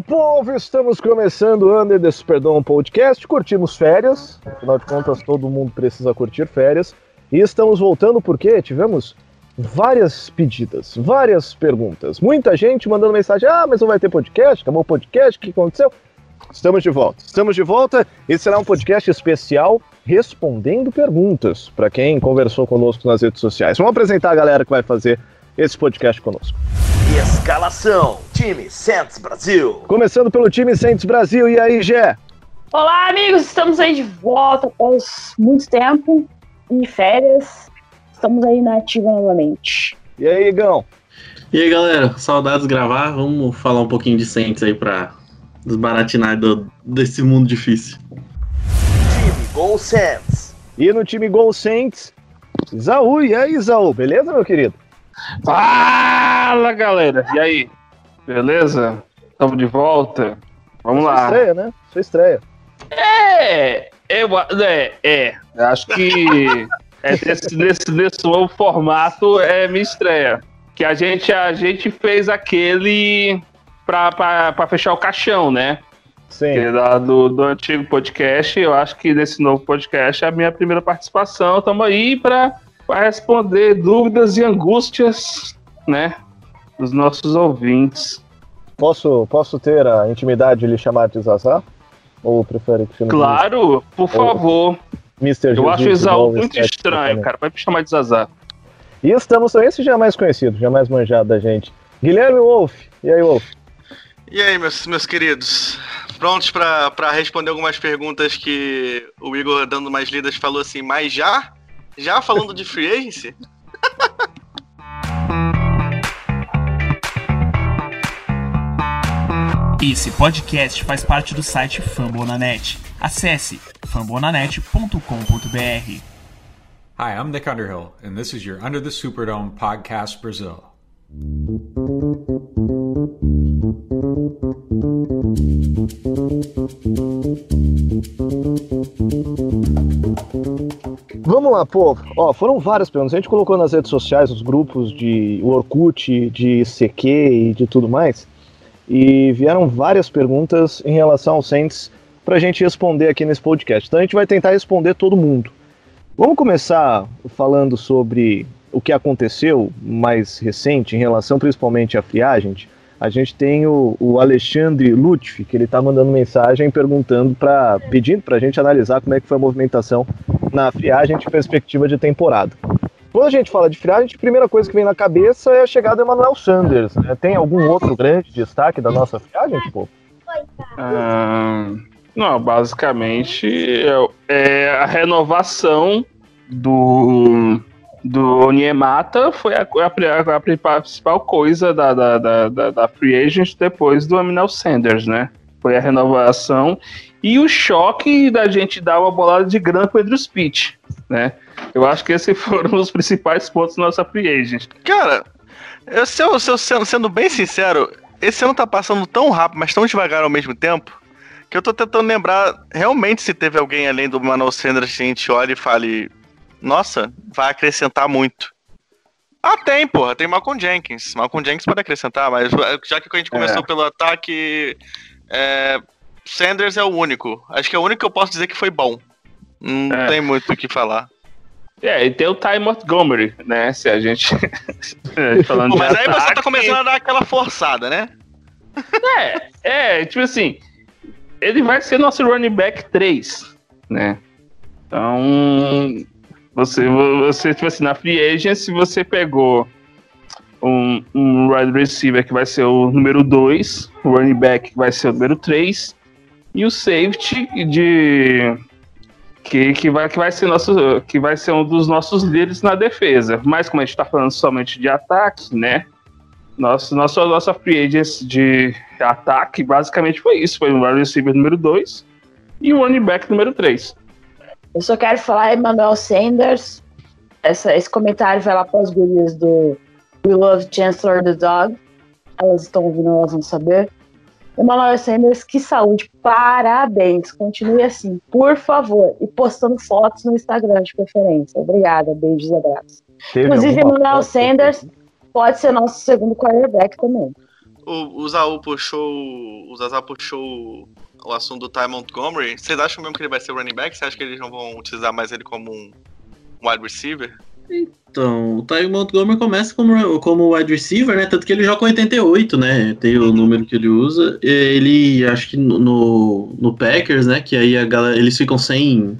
povo! Estamos começando o Under the Superdome Podcast. Curtimos férias, afinal de contas, todo mundo precisa curtir férias. E estamos voltando porque tivemos várias pedidas, várias perguntas. Muita gente mandando mensagem: ah, mas não vai ter podcast? Acabou o podcast? O que aconteceu? Estamos de volta. Estamos de volta e será um podcast especial respondendo perguntas para quem conversou conosco nas redes sociais. Vamos apresentar a galera que vai fazer esse podcast conosco. Escalação: Time Santos Brasil. Começando pelo time Santos Brasil. E aí, Gé? Olá, amigos. Estamos aí de volta após muito tempo e férias. Estamos aí na ativa novamente. E aí, Igão? E aí, galera? Saudades de gravar. Vamos falar um pouquinho de Saints aí pra desbaratinar do, desse mundo difícil. Time Gol Santos. E no time Gol Saints, Isaú. E aí, Isaú? Beleza, meu querido? Fala, galera! E aí? Beleza? Estamos de volta? Vamos Sua lá. estreia, né? Sua estreia. É, eu, é, é, acho que é desse, nesse, nesse novo formato é minha estreia. Que a gente, a gente fez aquele pra, pra, pra fechar o caixão, né? Sim. Que da- do, do antigo podcast. Eu acho que nesse novo podcast é a minha primeira participação. Estamos aí para responder dúvidas e angústias, né? Dos nossos ouvintes. Posso, posso ter a intimidade de lhe chamar de Zazá? Ou prefere que chame Claro, por favor. de Mr. Eu acho o o muito estranho, também? cara. Vai me chamar de Zazá. E estamos, esse já é mais conhecido, já é mais manjado da gente. Guilherme Wolf. E aí, Wolf? E aí, meus, meus queridos? Prontos pra responder algumas perguntas que o Igor, dando mais lidas, falou assim, mas já? Já falando de free agency? Esse podcast faz parte do site Fambonanet. Acesse fambonanet.com.br. Hi, I'm Nick Underhill, and this is your Under the Superdome podcast, Brazil. Vamos lá, povo. Ó, foram várias perguntas. A gente colocou nas redes sociais, nos grupos de Orkut, de CQ e de tudo mais. E vieram várias perguntas em relação ao Saints pra gente responder aqui nesse podcast. Então a gente vai tentar responder todo mundo. Vamos começar falando sobre o que aconteceu mais recente em relação principalmente à free agent. A gente tem o, o Alexandre Lutfi, que ele tá mandando mensagem perguntando para pedindo pra gente analisar como é que foi a movimentação na free agent em perspectiva de temporada. Quando a gente fala de free agent, a primeira coisa que vem na cabeça é a chegada do Emmanuel Sanders. né? Tem algum outro grande destaque da nossa free agent, pô? Ah, não, basicamente é, é a renovação do, do Onyemata foi a, a, a- principal coisa da, da, da, da, da Free Agent depois do Aminal Sanders, né? Foi a renovação e o choque da gente dar uma bolada de grana pro Andrew Speech, né? Eu acho que esses foram os principais pontos da nossa Free Agent. Cara, eu, se eu, se eu sendo, sendo bem sincero, esse ano tá passando tão rápido, mas tão devagar ao mesmo tempo, que eu tô tentando lembrar realmente se teve alguém além do Manuel Sanders que a gente olha e fale, nossa, vai acrescentar muito. Ah, tem, porra, tem Malcolm Jenkins. Malcolm Jenkins pode acrescentar, mas já que a gente começou É. pelo ataque, é, Sanders é o único. Acho que é o único que eu posso dizer que foi bom. Não É. tem muito o que falar. É, e tem o Ty Montgomery, né? Se a gente. é, falando Pô, mas aí você tá começando a dar aquela forçada, né? É, tipo assim, ele vai ser nosso running back 3, né? Então, você, você tipo assim, na free agency você pegou um, um wide receiver que vai ser o número 2, o running back que vai ser o número 3, e o safety de que, que, vai, que vai ser nosso que vai ser um dos nossos líderes na defesa. Mas como a gente tá falando somente de ataque, né? Nosso, nossa, nossa free agents de ataque basicamente foi isso: foi o wide receiver número 2 e o running back número 3. Eu só quero falar Emmanuel Sanders. Essa, esse comentário vai lá para as gurias do We Love Chancellor the Dog. Elas estão ouvindo, elas vão saber. Emmanuel Sanders, que saúde. Parabéns. Continue assim, por favor. E postando fotos no Instagram de preferência. Obrigada. Beijos e abraços. Teve Inclusive, foto? Sanders pode ser nosso segundo quarterback também. o, o Zaú puxou. O Zazá puxou o assunto do Ty Montgomery. Vocês acham mesmo que ele vai ser o running back? Você acha que eles não vão utilizar mais ele como um wide receiver? Então, o Ty Montgomery começa como, como wide receiver, né? Tanto que ele joga com 88, né? Tem o número que ele usa. Ele, acho que no, no, Packers, né? Que aí a galera, eles ficam sem,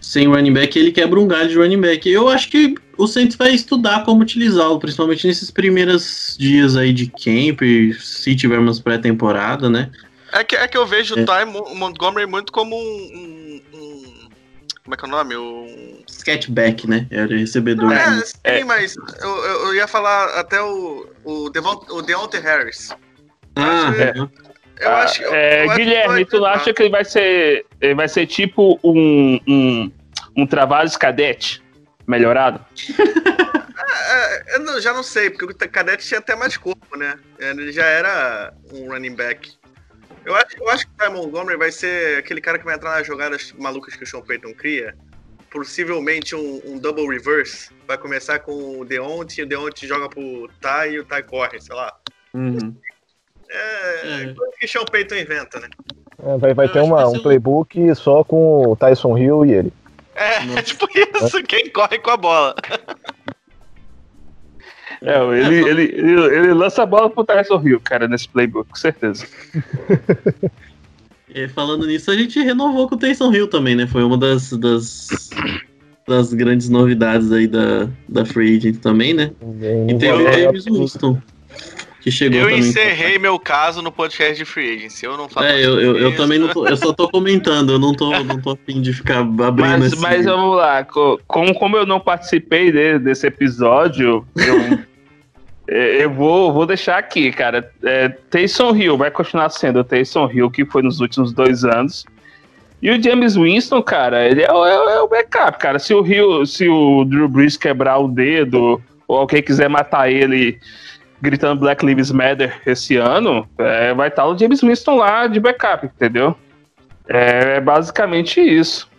sem running back ele quebra um galho de running back. Eu acho que o Saints vai estudar como utilizá-lo, principalmente nesses primeiros dias aí de camp, se tivermos pré-temporada, né? É que, é que eu vejo É. o Ty Mo- Montgomery muito como um- um- como é que é o nome? Um. Sketchback, né? Era recebedor. É, de- sim, É. mas eu, eu, eu ia falar até o. O, Devon, o Deontay Harris. Ah, acho- é. Eu Ah, acho, eu- é, eu acho que Guilherme, vai tu não acha que ele vai ser. Ele vai ser tipo um. um, um Travares cadete melhorado? É, eu não- já não sei, porque o Cadete tinha até mais corpo, né? Ele já era um running back. Eu acho, eu acho que o Ty Montgomery vai ser aquele cara que vai entrar nas jogadas malucas que o Sean Payton cria. Possivelmente um, um double reverse. Vai começar com o Deontay, o Deontay joga pro Ty e o Ty corre, sei lá. Uhum. É, É. coisa que Sean Payton inventa, né? É, vai vai Eu ter uma, um ser um- playbook só com o Tyson Hill e ele. É, Nossa. é tipo isso, quem corre com a bola. É, ele, ele, ele, ele lança a bola pro Tyson Hill, cara, nesse playbook, com certeza. E falando nisso, a gente renovou com o Taysom Hill também, né? Foi uma das, das, das grandes novidades aí da, da Free Agent também, né? E tem o James Winston, que chegou Eu também. encerrei meu caso no podcast de Free Agency. Eu não falo É, eu, eu, eu também não tô, eu só tô comentando, eu não tô, não tô afim de ficar abrindo Mas, esse... mas vamos lá, co- como, como eu não participei de- desse episódio, eu, eu vou, vou deixar aqui, cara. É, Taysom Hill vai continuar sendo o Taysom Hill que foi nos últimos dois anos. E o James Winston, cara, ele é, o- é é o backup, cara. Se o Hill, se o Drew Brees quebrar o dedo, ou alguém quiser matar ele gritando Black Lives Matter esse ano, é, vai estar o James Winston lá de backup, entendeu? É, é basicamente isso.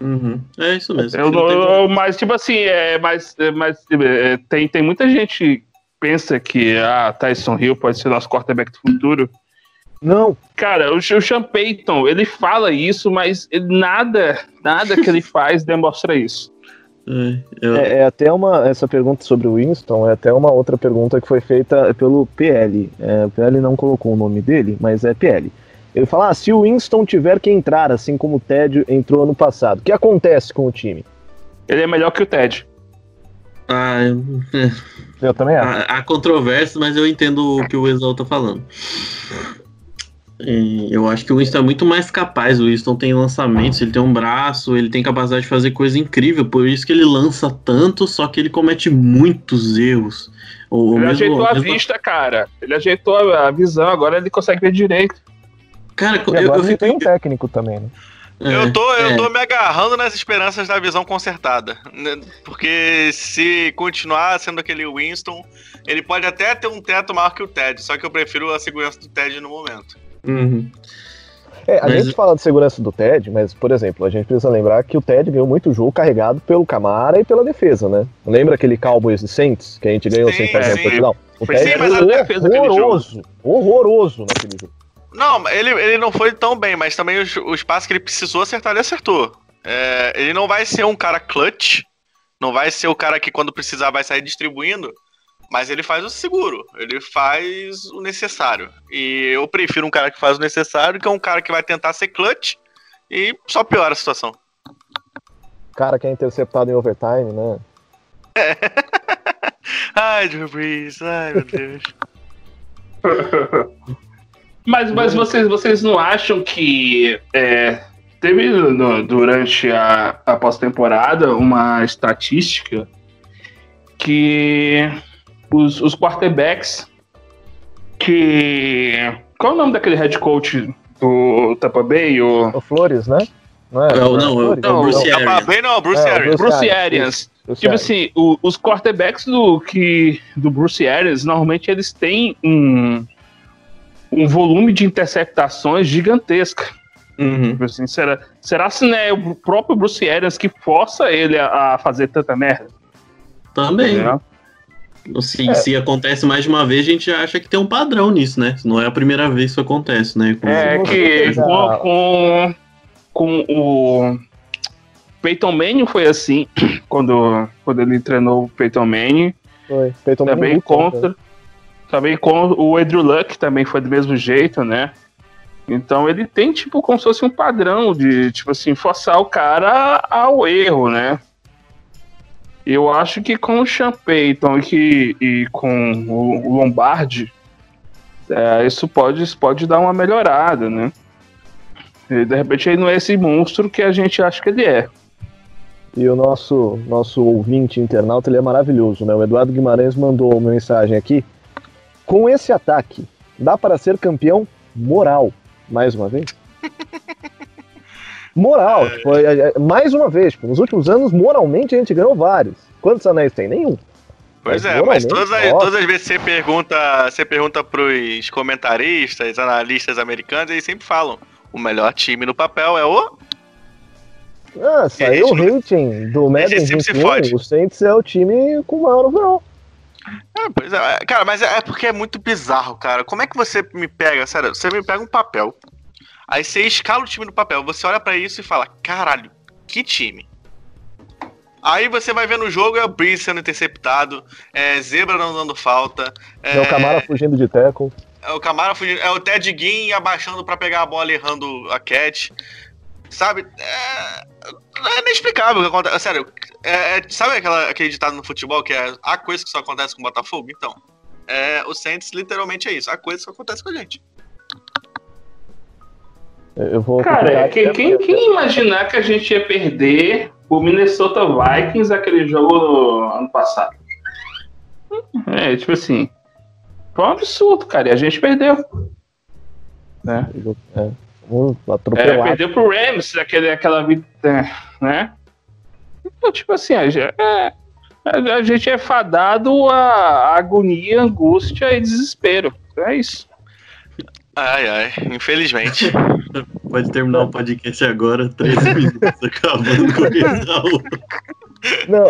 Uhum. É isso mesmo. Eu, eu- mas, tipo assim, é, mas, é, mas é, tem, tem muita gente pensa que ah, Tyson Hill pode ser nosso quarterback do futuro. Não, Cara, o, o Sean Payton, ele fala isso, mas ele- nada, nada que ele faz demonstra isso. É, eu- é, é até uma. Essa pergunta sobre o Winston é até uma outra pergunta que foi feita pelo PL. É, o PL não colocou o nome dele, mas é PL. Ele fala: ah, se o Winston tiver que entrar, assim como o Ted entrou ano passado, o que acontece com o time? Ele é melhor que o Ted. Ah, eu- Eu também acho. há, há controvérsias, mas eu entendo o que o Exal tá falando. É, Eu acho que o Winston é muito mais capaz. O Winston tem lançamentos, ele tem um braço, ele tem capacidade de fazer coisa incrível. Por isso que ele lança tanto, só que ele comete muitos erros. Ou, Ele mesmo- ajeitou a mesmo- vista, cara. Ele ajeitou a, visão, agora ele consegue ver direito. Cara, E eu, agora eu você vi. tem um técnico também, né? Eu tô, eu é. tô me agarrando nas esperanças da visão consertada. né? Porque se continuar sendo aquele Winston, ele pode até ter um teto maior que o Ted, só que eu prefiro a segurança do Ted no momento. Uhum. É, a Mas- gente fala de segurança do Ted, mas, por exemplo, a gente precisa lembrar que o Ted ganhou muito jogo carregado pelo Camara e pela defesa, né? Lembra aquele Cowboys e Saints que a gente ganhou Sim, sem fazer sim. touchdown? O Sim, Ted mas a foi defesa daquele horroroso, horroroso naquele jogo. Não, ele, ele não foi tão bem, mas também os, os passos que ele precisou acertar, ele acertou. É, ele não vai ser um cara clutch, não vai ser o cara que quando precisar vai sair distribuindo, mas ele faz o seguro, ele faz o necessário. E eu prefiro um cara que faz o necessário que um cara que vai tentar ser clutch e só piora a situação. Cara que é interceptado em overtime, né? Ai, Drew Brees, ai meu Deus. Mas, mas vocês, vocês não acham que é, teve no- durante a, a pós-temporada uma estatística que os, os quarterbacks que. Qual é o nome daquele head coach do Tampa Bay? O O Flores, né? Não, é? Não, não, Flores? é o Bruce Tampa Arians. Bay não, Bruce É, Arians. Bruce Arians, Arians. Bruce Tipo Arians. assim, o- os quarterbacks do, que, do Bruce Arians, normalmente eles têm um, um volume de interceptações gigantesca. Uhum. Tipo assim, será, será se não é o próprio Bruce Arians que força ele a, a fazer tanta merda? Também. Se, É. se acontece mais de uma vez, a gente acha que tem um padrão nisso, né? Não é a primeira vez que isso acontece, né? Com- É que com, com, com o Peyton Manning foi assim, quando, quando ele treinou o Peyton Manning, Foi. Peyton Manning também muito contra, também com o Andrew Luck também foi do mesmo jeito, né? Então ele tem tipo como se fosse um padrão de tipo assim forçar o cara ao erro, né? Eu acho que com o Sean Payton e, que, e com o, Lombardi, é, isso pode, pode dar uma melhorada, né? E, de repente ele não é esse monstro que a gente acha que ele é. E o nosso, nosso ouvinte internauta, ele é maravilhoso, né? O Eduardo Guimarães mandou uma mensagem aqui. Com esse ataque, dá para ser campeão moral, mais uma vez? Moral, tipo, mais uma vez, tipo, nos últimos anos, moralmente a gente ganhou vários. Quantos anéis tem? Nenhum. Pois Mas é, mas todas as, todas as vezes que você pergunta, você pergunta pros comentaristas, analistas americanos, eles sempre falam: o melhor time no papel é o. Ah, saiu o não- rating do Madden sempre se 21, fode. o Saints é o time com maior overall. É, pois é, cara, mas é é porque é muito bizarro, cara. Como é que você me pega, sério, você me pega um papel, aí você escala o time no papel, você olha pra isso e fala: caralho, que time. Aí você vai ver no jogo é o Breeze sendo interceptado, é Zebra não dando falta, É, o Camara fugindo de tackle. É o Camara fugindo. É o Ted Ginn abaixando pra pegar a bola e errando a catch. Sabe? É, é inexplicável o que acontece. Sério, é- é- sabe aquela, aquele ditado no futebol que é a coisa que só acontece com o Botafogo? Então, é, o Saints literalmente é isso. A coisa que só acontece com a gente. Eu vou Cara, quem, quem, quem imaginar que a gente ia perder o Minnesota Vikings aquele jogo no ano passado? É, tipo assim. Foi um absurdo, cara. E a gente perdeu. Né? É, um É, atropelado. perdeu pro Rams aquele, aquela vitória, né? Então, tipo assim, a, é, a, gente é fadado a agonia, angústia e desespero. É isso. Ai, ai, infelizmente. Pode terminar o podcast agora, 13 minutos, acabando com o. Não,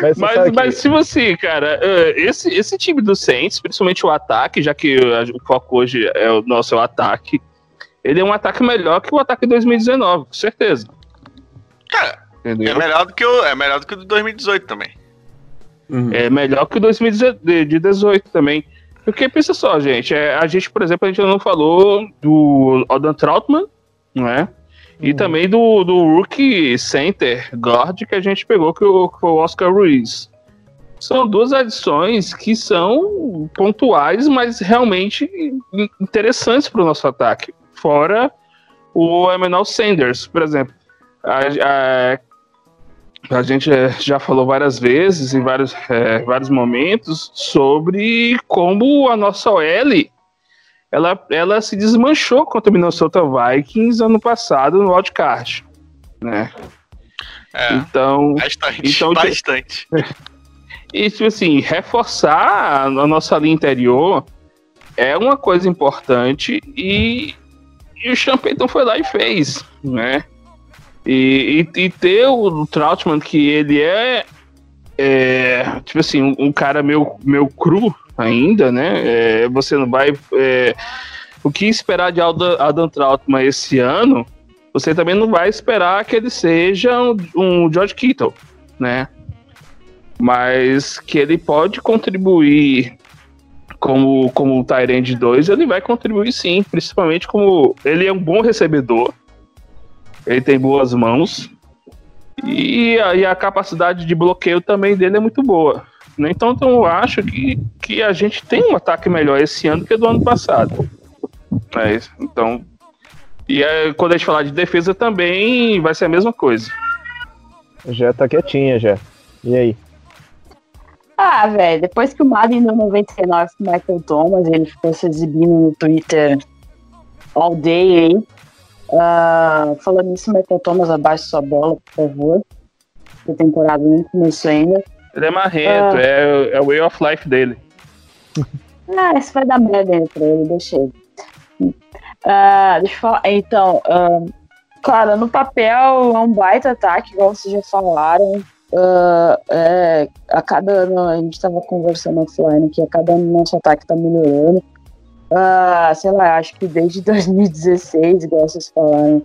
mas, Mas, mas se você, cara, eh, esse, esse time do Saints, principalmente o ataque, já que o foco hoje é o nosso ataque, ele é um ataque melhor que o ataque de 2019, com certeza. Cara, é Entendeu? melhor do que o, é melhor do que o de 2018 também. Uhum. É melhor que o 2018 também. Porque pensa só, gente, é, a gente, por exemplo, a gente não falou do Odin Troutman, não é? E Uhum. também do, do rookie center guard que a gente pegou, que, o- que foi o Oscar Ruiz. São duas adições que são pontuais, mas realmente in- interessantes para o nosso ataque. Fora o Emmanuel Sanders, por exemplo. A, a- a gente eh, já falou várias vezes, em vários, eh, vários momentos, sobre como a nossa OL ela, ela se desmanchou contra o Minnesota Vikings ano passado no wildcard. Né? É, Então, bastante, então, bastante. e, tipo assim, reforçar a nossa linha interior é uma coisa importante e, e o Champeyton foi lá e fez, né? E, e, e ter o Troutman, que ele é, é, tipo assim, um, um cara meio, meio cru ainda, né? É, você não vai... é, o que esperar de Adam, Adam Troutman esse ano, você também não vai esperar que ele seja um, um George Kittle, né? mas que ele pode contribuir como, como o Tyrande 2, ele vai contribuir sim, principalmente como ele é um bom recebedor, ele tem boas mãos, e a, e a capacidade de bloqueio também dele é muito boa. né? Então, então eu acho que, que a gente tem um ataque melhor esse ano que do ano passado. É isso. Então, e é, quando a gente falar de defesa também vai ser a mesma coisa. Já tá quietinha, já. E aí? Ah, velho, depois que o Madden deu 99 pro Michael Thomas, ele ficou se exibindo no Twitter all day aí. Ah, falando nisso, Michael Thomas, abaixe sua bola, por favor. A temporada nem começou ainda. Ele é marrento, Ah. é, é o way of life dele. Ah, isso vai dar merda aí pra ele, deixa ele. Ah, deixa eu falar. Então, ah, cara, no papel é um baita ataque, igual vocês já falaram. Ah, é, a cada ano, a gente estava conversando offline que a cada ano nosso ataque está melhorando. Ah, sei lá, acho que desde 2016, igual vocês falaram,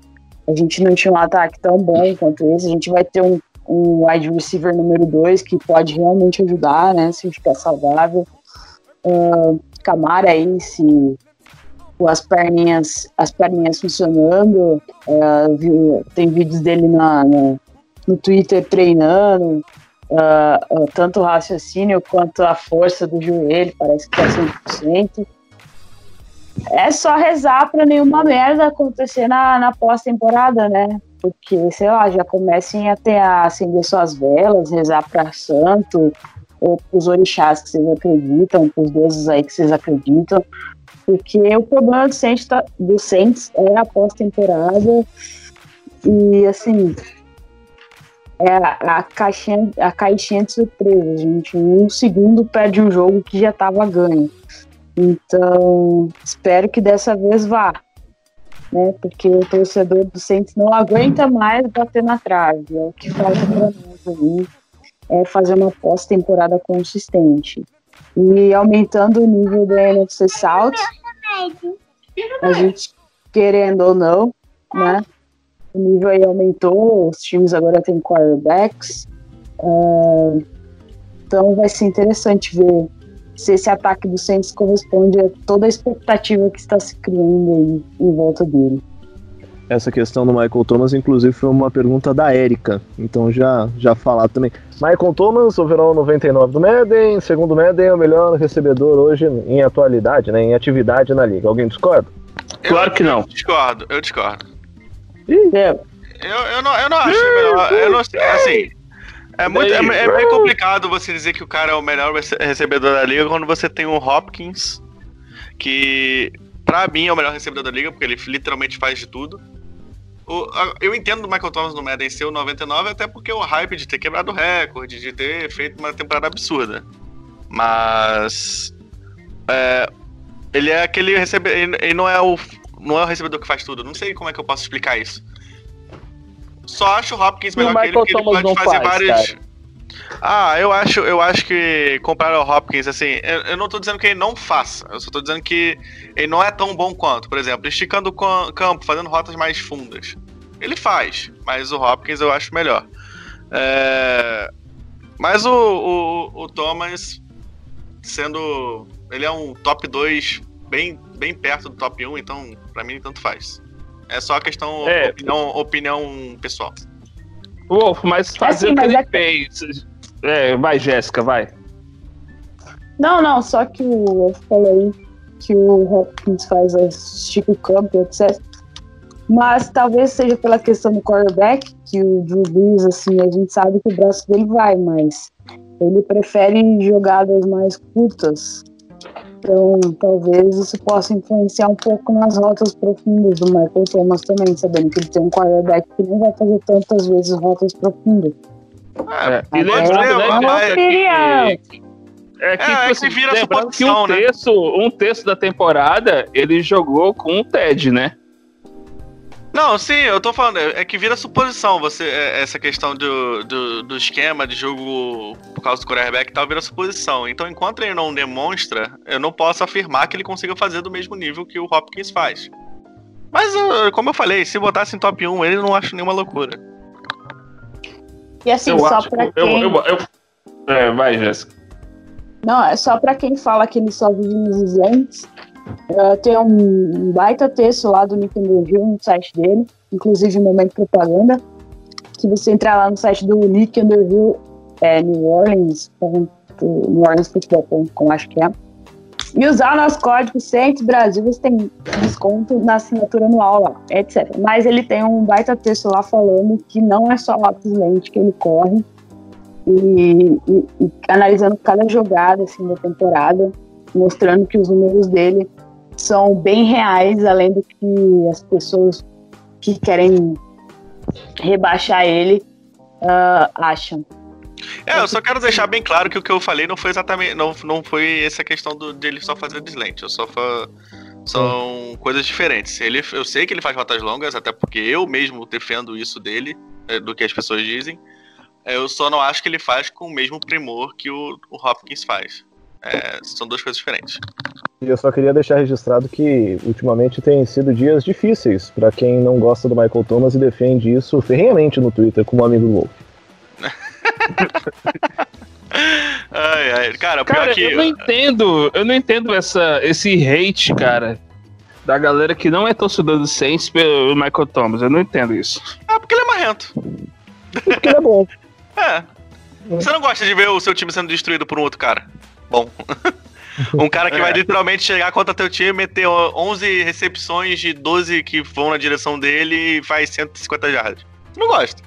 a gente não tinha um ataque tão bom quanto esse. A gente vai ter um, um wide receiver número 2 que pode realmente ajudar, né? Se ficar saudável. Ah, Camara aí, se com as perninhas, as perninhas funcionando. É, vi- tem vídeos dele na, na- no Twitter treinando. ah, tanto o raciocínio quanto a força do joelho, parece que tá 100%. É só rezar pra nenhuma merda acontecer na, na pós-temporada, né? Porque, sei lá, já comecem até a acender suas velas, rezar pra santo, ou pros orixás que vocês acreditam, pros deuses aí que vocês acreditam. Porque o problema do Saints, tá- do Saints é a pós-temporada. E, assim, é a, caixinha, a caixinha de surpresa, gente. Em um segundo perde um jogo que já tava ganho. Então, espero que dessa vez vá. Né? Porque o torcedor do Saints não aguenta mais bater na trave. É o que falta pra nós aí. É fazer uma pós-temporada consistente. E aumentando o nível da NFC South, a gente querendo ou não, né? O nível aí aumentou, os times agora têm quarterbacks. Ah, então vai ser interessante ver se esse ataque do Saints corresponde a toda a expectativa que está se criando aí em volta dele. Essa questão do Michael Thomas, inclusive, foi uma pergunta da Érica. Então já, já falar também. Michael Thomas, overall 99 do Madden, segundo o Madden, é o melhor recebedor hoje em atualidade, né? Em atividade na liga. Alguém discorda? Claro que não. Discordo, eu discordo. É, Eu, eu, não, eu não acho melhor. Eu não assim. É, muito, é, é meio complicado você dizer que o cara é o melhor rece- recebedor da liga quando você tem o Hopkins, que pra mim é o melhor recebedor da liga, porque ele literalmente faz de tudo. O- eu entendo do Michael Thomas no Madden ser o 99, até porque o hype de ter quebrado o recorde, de ter feito uma temporada absurda. Mas. é, ele é aquele recebedor. Ele, ele não é o. Não é o recebedor que faz tudo. Não sei como é que eu posso explicar isso. Só acho o Hopkins o melhor que ele, porque ele pode fazer faz, várias. cara. Ah, eu acho, eu acho que comparar ao Hopkins, assim, eu, eu não tô dizendo que ele não faça, eu só tô dizendo que ele não é tão bom quanto. Por exemplo, esticando o cam- campo, fazendo rotas mais fundas. Ele faz, mas o Hopkins eu acho melhor. É, Mas o, o, o Thomas, sendo. Ele é um top 2 bem, bem perto do top 1, então pra mim tanto faz. É só questão É. opinião, opinião pessoal. Wolf, mas fazer assim, o que mas é- fez. É, vai, Jéssica, vai. Não, não, só que o Wolf falou aí que o Hopkins faz a estica o campo, etc. Mas talvez seja pela questão do quarterback, que o Drew Brees, assim, a gente sabe que o braço dele vai, mas ele prefere jogadas mais curtas. Então, talvez isso possa influenciar um pouco nas rotas profundas do Michael Thomas também, sabendo que ele tem um quarterback que não vai fazer tantas vezes rotas profundas. É, e é né, uma Jéssica, opinião. que, é que, É, tipo é que assim, vira lembrando que suposição, um né? terço, um terço da temporada ele jogou com o Ted, né? Não, sim, eu tô falando, é é que vira suposição você, é, essa questão do, do, do esquema de jogo por causa do quarterback e tal, vira suposição. Então, enquanto ele não demonstra, eu não posso afirmar que ele consiga fazer do mesmo nível que o Hopkins faz. Mas, como eu falei, se botasse em top 1, ele não acho nenhuma loucura. E assim, eu só acho. pra eu, quem... eu, eu- é, vai, Jéssica. Não, é só pra quem fala que ele só vive nos islantes. Uh, tem um baita texto lá do Nick Underhill no site dele, inclusive momento propaganda. Se você entrar lá no site do Nick Underhill, é New Orleans, New Orleans Football.com, acho que é. E usar o nosso código Saints Brasil, você tem desconto na assinatura anual lá, etc. Mas ele tem um baita texto lá falando que não é só lápis lente que ele corre, e, e- e analisando cada jogada assim, da temporada, mostrando que os números dele são bem reais, além do que as pessoas que querem rebaixar ele ah, acham. É, eu só quero deixar bem claro que o que eu falei não foi exatamente. Não, não foi essa questão do, de ele só fazer deslente. Eu só fa- São coisas diferentes. Ele, eu sei que ele faz rotas longas, até porque eu mesmo defendo isso dele, é, do que as pessoas dizem. Eu só não acho que ele faz com o mesmo primor que o, o Hopkins faz. É, são duas coisas diferentes. E eu só queria deixar registrado que ultimamente tem sido dias difíceis para quem não gosta do Michael Thomas e defende isso ferrenhamente no Twitter como amigo do Wolf. Ai, ai. Cara, o pior Cara, que. eu não entendo, eu não entendo essa, esse hate, cara, da galera que não é torcedor do Saints pelo Michael Thomas. Eu não entendo isso. Ah, porque ele é marrento. Porque ele é bom. É. Você não gosta de ver o seu time sendo destruído por um outro cara? Bom. um cara que vai literalmente chegar contra teu time, meter 11 recepções de 12 que vão na direção dele e faz 150 jardas. Não gosto.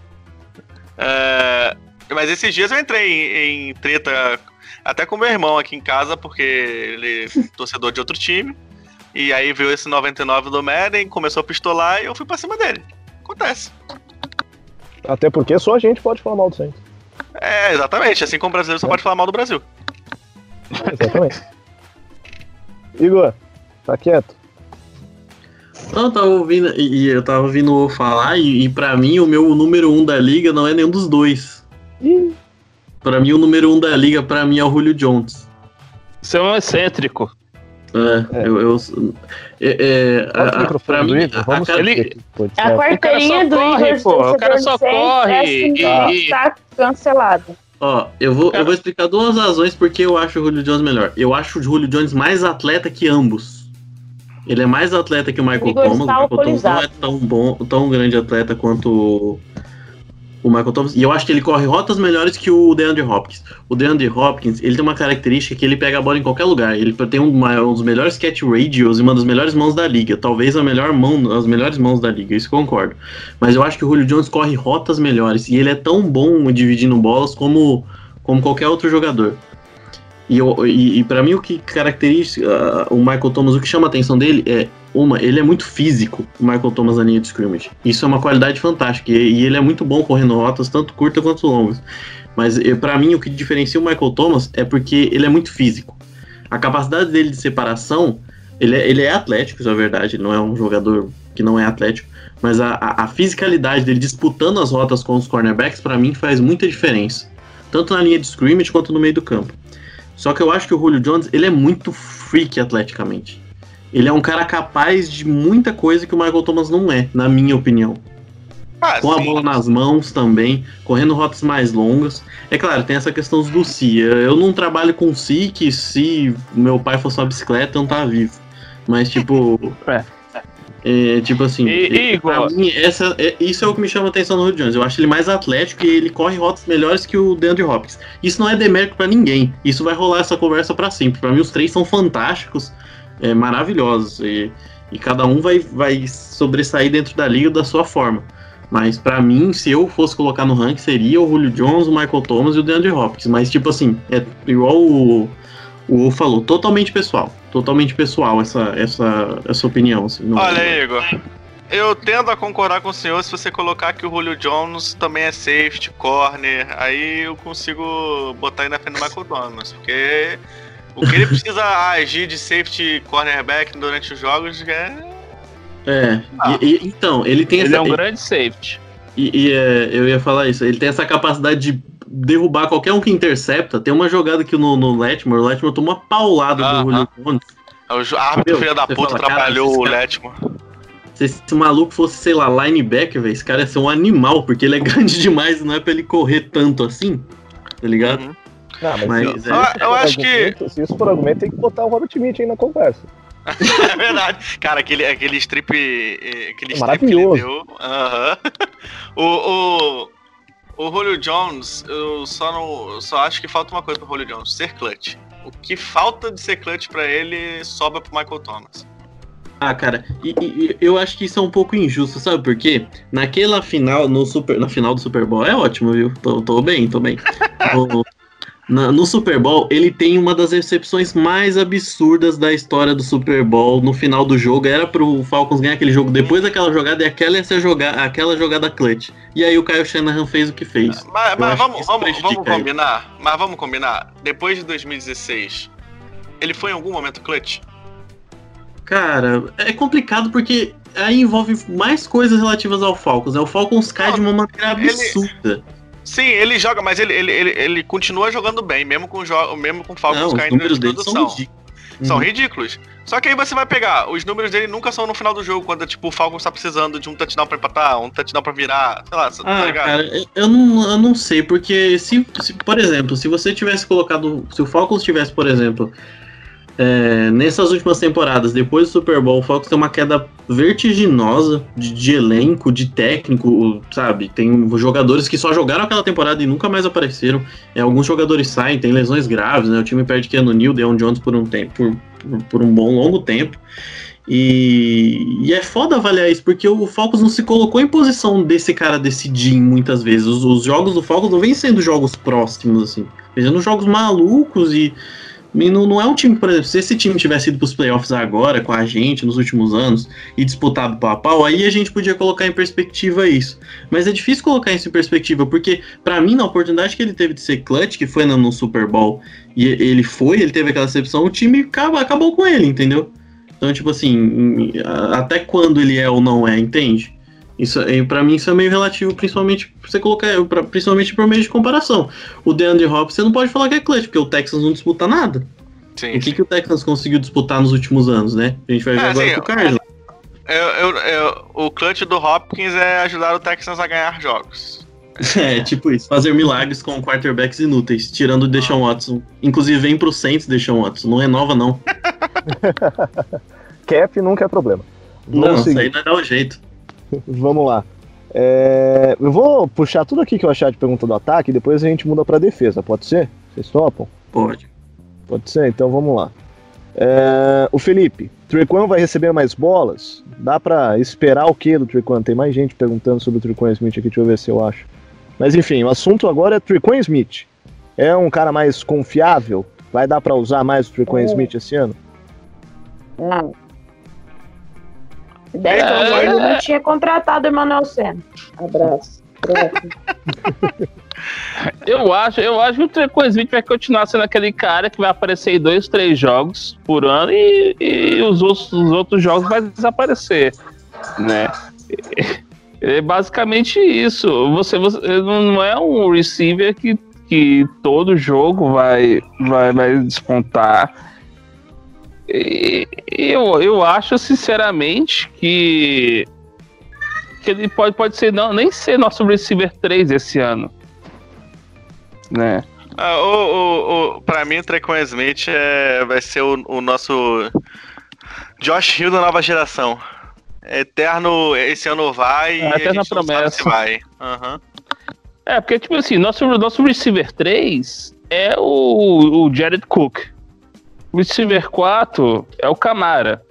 É, Mas esses dias eu entrei em, em treta até com meu irmão aqui em casa, porque ele é torcedor de outro time. E aí viu esse 99 do Madden, começou a pistolar e eu fui pra cima dele. Acontece. Até porque só a gente pode falar mal do Saints. É, exatamente. Assim como o brasileiro só pode falar mal do Brasil. Exatamente. Igor, tá quieto? Não, eu tava ouvindo, e e eu tava ouvindo o falar, e, e pra mim o meu número um da liga não é nenhum dos dois. Ih, Pra mim o número um da liga, pra mim, é o Julio Jones. Você é um excêntrico. É, É. eu. eu é, é, a- a- pra do mim, Igor, a- vamos a- ele- A ser. carteirinha do corre, Igor, pô, o cara só corre é assim, e- Está cancelado. Ó, eu vou, eu vou explicar duas razões porque eu acho o Julio Jones melhor. Eu acho o Julio Jones mais atleta que ambos. Ele é mais atleta que o Michael Igor Thomas. O Michael Thomas não é tão bom, tão grande atleta quanto o, Michael Thomas. E eu acho que ele corre rotas melhores que o DeAndre Hopkins. O DeAndre Hopkins, ele tem uma característica que ele pega a bola em qualquer lugar. Ele tem um, um dos melhores catch radios e uma das melhores mãos da liga. Talvez a melhor mão, as melhores mãos da liga, isso concordo. Mas eu acho que o Julio Jones corre rotas melhores. E ele é tão bom dividindo bolas como, como qualquer outro jogador. E, e, e para mim o que caracteriza ah, o Michael Thomas, o que chama a atenção dele é uma, ele é muito físico, o Michael Thomas na linha de scrimmage. Isso é uma qualidade fantástica e, ele é muito bom correndo rotas tanto curtas quanto longas. Mas para mim o que diferencia o Michael Thomas é porque ele é muito físico. A capacidade dele de separação, ele é, ele é atlético, isso é verdade, ele não é um jogador que não é atlético, mas a, a, a fisicalidade dele disputando as rotas com os cornerbacks, para mim faz muita diferença. Tanto na linha de scrimmage quanto no meio do campo. Só que eu acho que o Julio Jones, ele é muito freak atleticamente. Ele é um cara capaz de muita coisa que o Michael Thomas não é, na minha opinião. Ah, Com a sim. bola nas mãos também, correndo rotas mais longas. É claro, tem essa questão do si. Eu não trabalho com si, que se meu pai fosse uma bicicleta, eu não tava vivo. Mas, tipo. É. é, tipo assim, E- e, pra mim, essa, é- isso é o que me chama a atenção no Rio Jones. Eu acho ele mais atlético e ele corre rotas melhores que o DeAndre Hopkins. Isso não é demérito pra ninguém. Isso vai rolar essa conversa pra sempre. Pra mim, os três são fantásticos, é, maravilhosos. E, e cada um vai, vai sobressair dentro da liga da sua forma. Mas pra mim, se eu fosse colocar no ranking, seria o Julio Jones, o Michael Thomas e o DeAndre Hopkins. Mas, tipo assim, é igual o, o falou, totalmente pessoal. Totalmente pessoal essa, essa, essa opinião. Assim, não- Olha aí, Igor. Eu tendo a concordar com o senhor se você colocar que o Julio Jones também é safety, corner. Aí eu consigo botar aí na frente do Michael Thomas. Porque o que ele precisa agir de safety cornerback durante os jogos é. É, Ah. e- e- então, ele tem Ele essa. é um grande safety. E, e, é, eu ia falar isso, ele tem essa capacidade de derrubar qualquer um que intercepta. Tem uma jogada aqui no, no Letmore, o Letmore tomou uma paulada do Julio Jones. O ju- árbitro Meu, filho da puta fala, cara, atrapalhou o caras- Letmore. Se esse maluco fosse, sei lá, linebacker, velho, esse cara ia ser um animal, porque ele é grande demais e não é pra ele correr tanto assim, tá ligado? Uhum. Ah, mas, Mas, se, se é, isso eu for acho que- Se isso for argumento, tem que botar o Robert Smith aí na conversa. É verdade. Cara, aquele, aquele strip. eh, Aquele É strip que ele maravilhoso. deu. Aham. o, o, o Julio Jones, eu só não. eu só acho que falta uma coisa pro Julio Jones: ser clutch. O que falta de ser clutch pra ele sobra pro Michael Thomas. Ah, cara, e, e- e eu acho que isso é um pouco injusto, sabe por quê? Naquela final, no super, na final do Super Bowl, é ótimo, viu? Tô, tô bem, tô bem. No, na- no Super Bowl, ele tem uma das recepções mais absurdas da história do Super Bowl. No final do jogo, era pro Falcons ganhar aquele jogo depois daquela jogada, e aquela ia ser jogar, aquela jogada clutch. E aí o Kyle Shanahan fez o que fez. Mas, Eu mas que vamos, vamos, vamos ele. combinar. Mas vamos combinar. Depois de 2016, ele foi em algum momento clutch? Cara, é complicado porque aí envolve mais coisas relativas ao Falcons. Né? O Falcons cai Não, de uma maneira ele- absurda. Sim, ele joga, mas ele, ele, ele, ele continua jogando bem, mesmo com, mesmo com Falcons Não, os caindo números de dele produção. são ridículos. São Uhum. ridículos. Só que aí você vai pegar, os números dele nunca são no final do jogo, quando tipo, o Falcons tá precisando de um touchdown pra empatar, um touchdown pra virar, sei lá, tá Ah, ligado? cara, eu- eu não, eu não sei, porque se, se, por exemplo, se você tivesse colocado. Se o Falcons tivesse, por exemplo, é, nessas últimas temporadas, depois do Super Bowl, o Falcons tem uma queda vertiginosa de, de elenco, de técnico, sabe? Tem jogadores que só jogaram aquela temporada e nunca mais apareceram. É, alguns jogadores saem, tem lesões graves, né? O time perde Keanu Neal, Deon Jones por um tempo, por, por, por um bom longo tempo. E, e é foda avaliar isso, porque o Falcons não se colocou em posição desse cara decidir muitas vezes. Os, os jogos do Falcons não vêm sendo jogos próximos, assim. Vêm sendo jogos malucos e, e não, não é um time, por exemplo, se esse time tivesse ido pros playoffs agora com a gente nos últimos anos e disputado pau a pau, aí a gente podia colocar em perspectiva isso. Mas é difícil colocar isso em perspectiva, porque pra mim, na oportunidade que ele teve de ser clutch, que foi no, no Super Bowl, e ele foi, ele teve aquela recepção, o time acaba- acabou com ele, entendeu? Então, tipo assim, até quando ele é ou não é, entende? Isso, é- pra mim isso é meio relativo, principalmente pra você colocar, pra, principalmente por meio de comparação. O DeAndre Hopkins, você não pode falar que é clutch, porque o Texans não disputa nada. Sim, O que, que o Texans conseguiu disputar nos últimos anos, né? A gente vai ver É, agora sim, com o Cardinals. Eu- eu- eu- o clutch do Hopkins é ajudar o Texans a ganhar jogos. É, tipo isso. Fazer milagres com quarterbacks inúteis, tirando o Deshaun Watson. Inclusive, vem pro Saints, Deshaun Watson. Não renova, não. Cap nunca é problema. Vamos Não, isso seguir. aí não dá um jeito. Vamos lá. É, eu vou puxar tudo aqui que eu achar de pergunta do ataque e depois a gente muda pra defesa, pode ser? Vocês topam? Pode. Pode ser? Então vamos lá. É, o Felipe, Trequan vai receber mais bolas? Dá pra esperar o que do Trequan? Tem mais gente perguntando sobre o Trequan Smith aqui, deixa eu ver se eu acho. Mas enfim, o assunto agora é Trequan Smith. É um cara mais confiável? Vai dar pra usar mais o Trequan É. Smith esse ano? É, anos ele não tinha contratado o Emmanuel Senna. Abraço. Eu acho, eu acho que o Treco Smith vai continuar sendo aquele cara que vai aparecer em dois, três jogos por ano e, e os, outros, os outros jogos vai desaparecer, né? É basicamente isso. Você, você não é um receiver que, que todo jogo vai, vai, vai despontar. Eu, eu acho sinceramente que que ele pode, pode ser não nem ser nosso receiver 3 esse ano. Né? Ah, o, o, o, pra mim, o Trequan Smith é, vai ser o, o nosso Josh Hill da nova geração. Eterno, esse ano vai É, e eterna promessa. vai. Aham. É, porque, tipo assim, nosso, nosso receiver 3 é o, o Jared Cook. Receiver 4 é o Camara.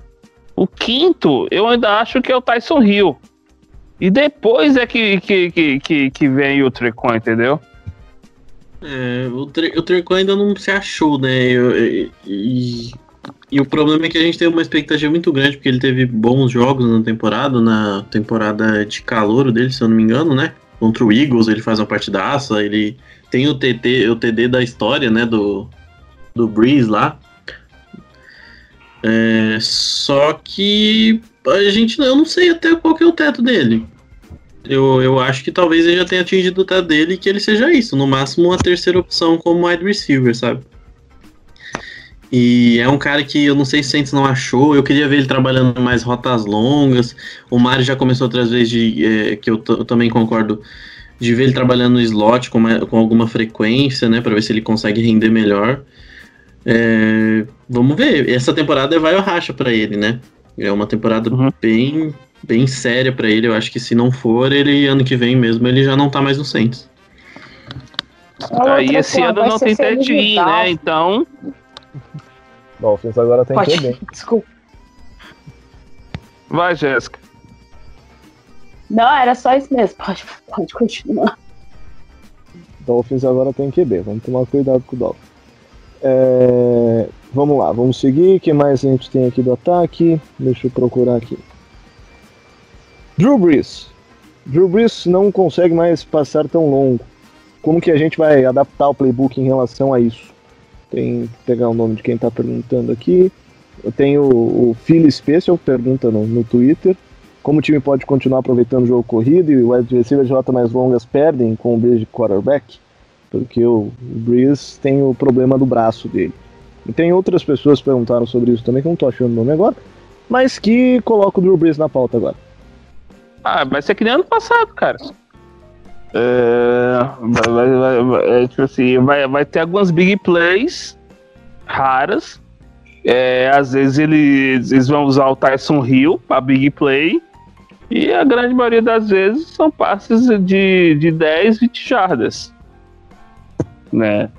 O quinto, eu ainda acho que é o Tyson Hill. E depois é que, que, que, que, que vem o Trecon, entendeu? É, o, Tre o Treco ainda não se achou, né? E, e- e o problema é que a gente teve uma expectativa muito grande, porque ele teve bons jogos na temporada, na temporada de calor dele, se eu não me engano, né? Contra o Eagles, ele faz uma partidaça, ele tem o TT, o TD da história, né? Do, do Breeze lá. É, só que a gente, eu não sei até qual que é o teto dele. Eu, eu acho que talvez ele já tenha atingido o teto dele e que ele seja isso, no máximo uma terceira opção como wide receiver, sabe? E é um cara que eu não sei se o Saints não achou, eu queria ver ele trabalhando mais rotas longas. O Mário já começou outras vezes de é, que eu, eu também concordo de ver ele trabalhando no slot com, uma- com alguma frequência, né, Pra ver se ele consegue render melhor. É, vamos ver. Essa temporada vai o racha pra ele, né? É uma temporada Uhum. bem bem séria pra ele. Eu acho que se não for, ele ano que vem mesmo ele já não tá mais no Saints. Aí esse ano não tem Ted né? Então, Dolphins agora tem Pode. bem. Desculpa. vai, Jéssica. Não, era só isso mesmo. Pode, pode continuar. Dolphins agora tem QB, vamos tomar cuidado com o Dolphins. É, vamos lá, vamos seguir. O que mais a gente tem aqui do ataque? Deixa eu procurar aqui. Drew Brees. Drew Brees não consegue mais passar tão longo. Como que a gente vai adaptar o playbook em relação a isso? Tem que pegar o nome de quem está perguntando aqui. Eu tenho o Phil Special pergunta no, Twitter. como o time pode continuar aproveitando o jogo corrido e o wide receiver de rota mais longas perdem com o Breeze de quarterback, porque o, Breeze tem o problema do braço dele. E tem outras pessoas que perguntaram sobre isso também, que eu não tô achando o nome agora, mas que coloca o Drew Brees na pauta agora. Ah, vai ser que nem ano passado, cara. É, vai, vai, vai, vai- é, tipo assim, vai, vai ter algumas big plays raras. É, às vezes eles, eles vão usar o Tyson Hill para big play. E a grande maioria das vezes são passes de, de 10, 20 jardas. Né?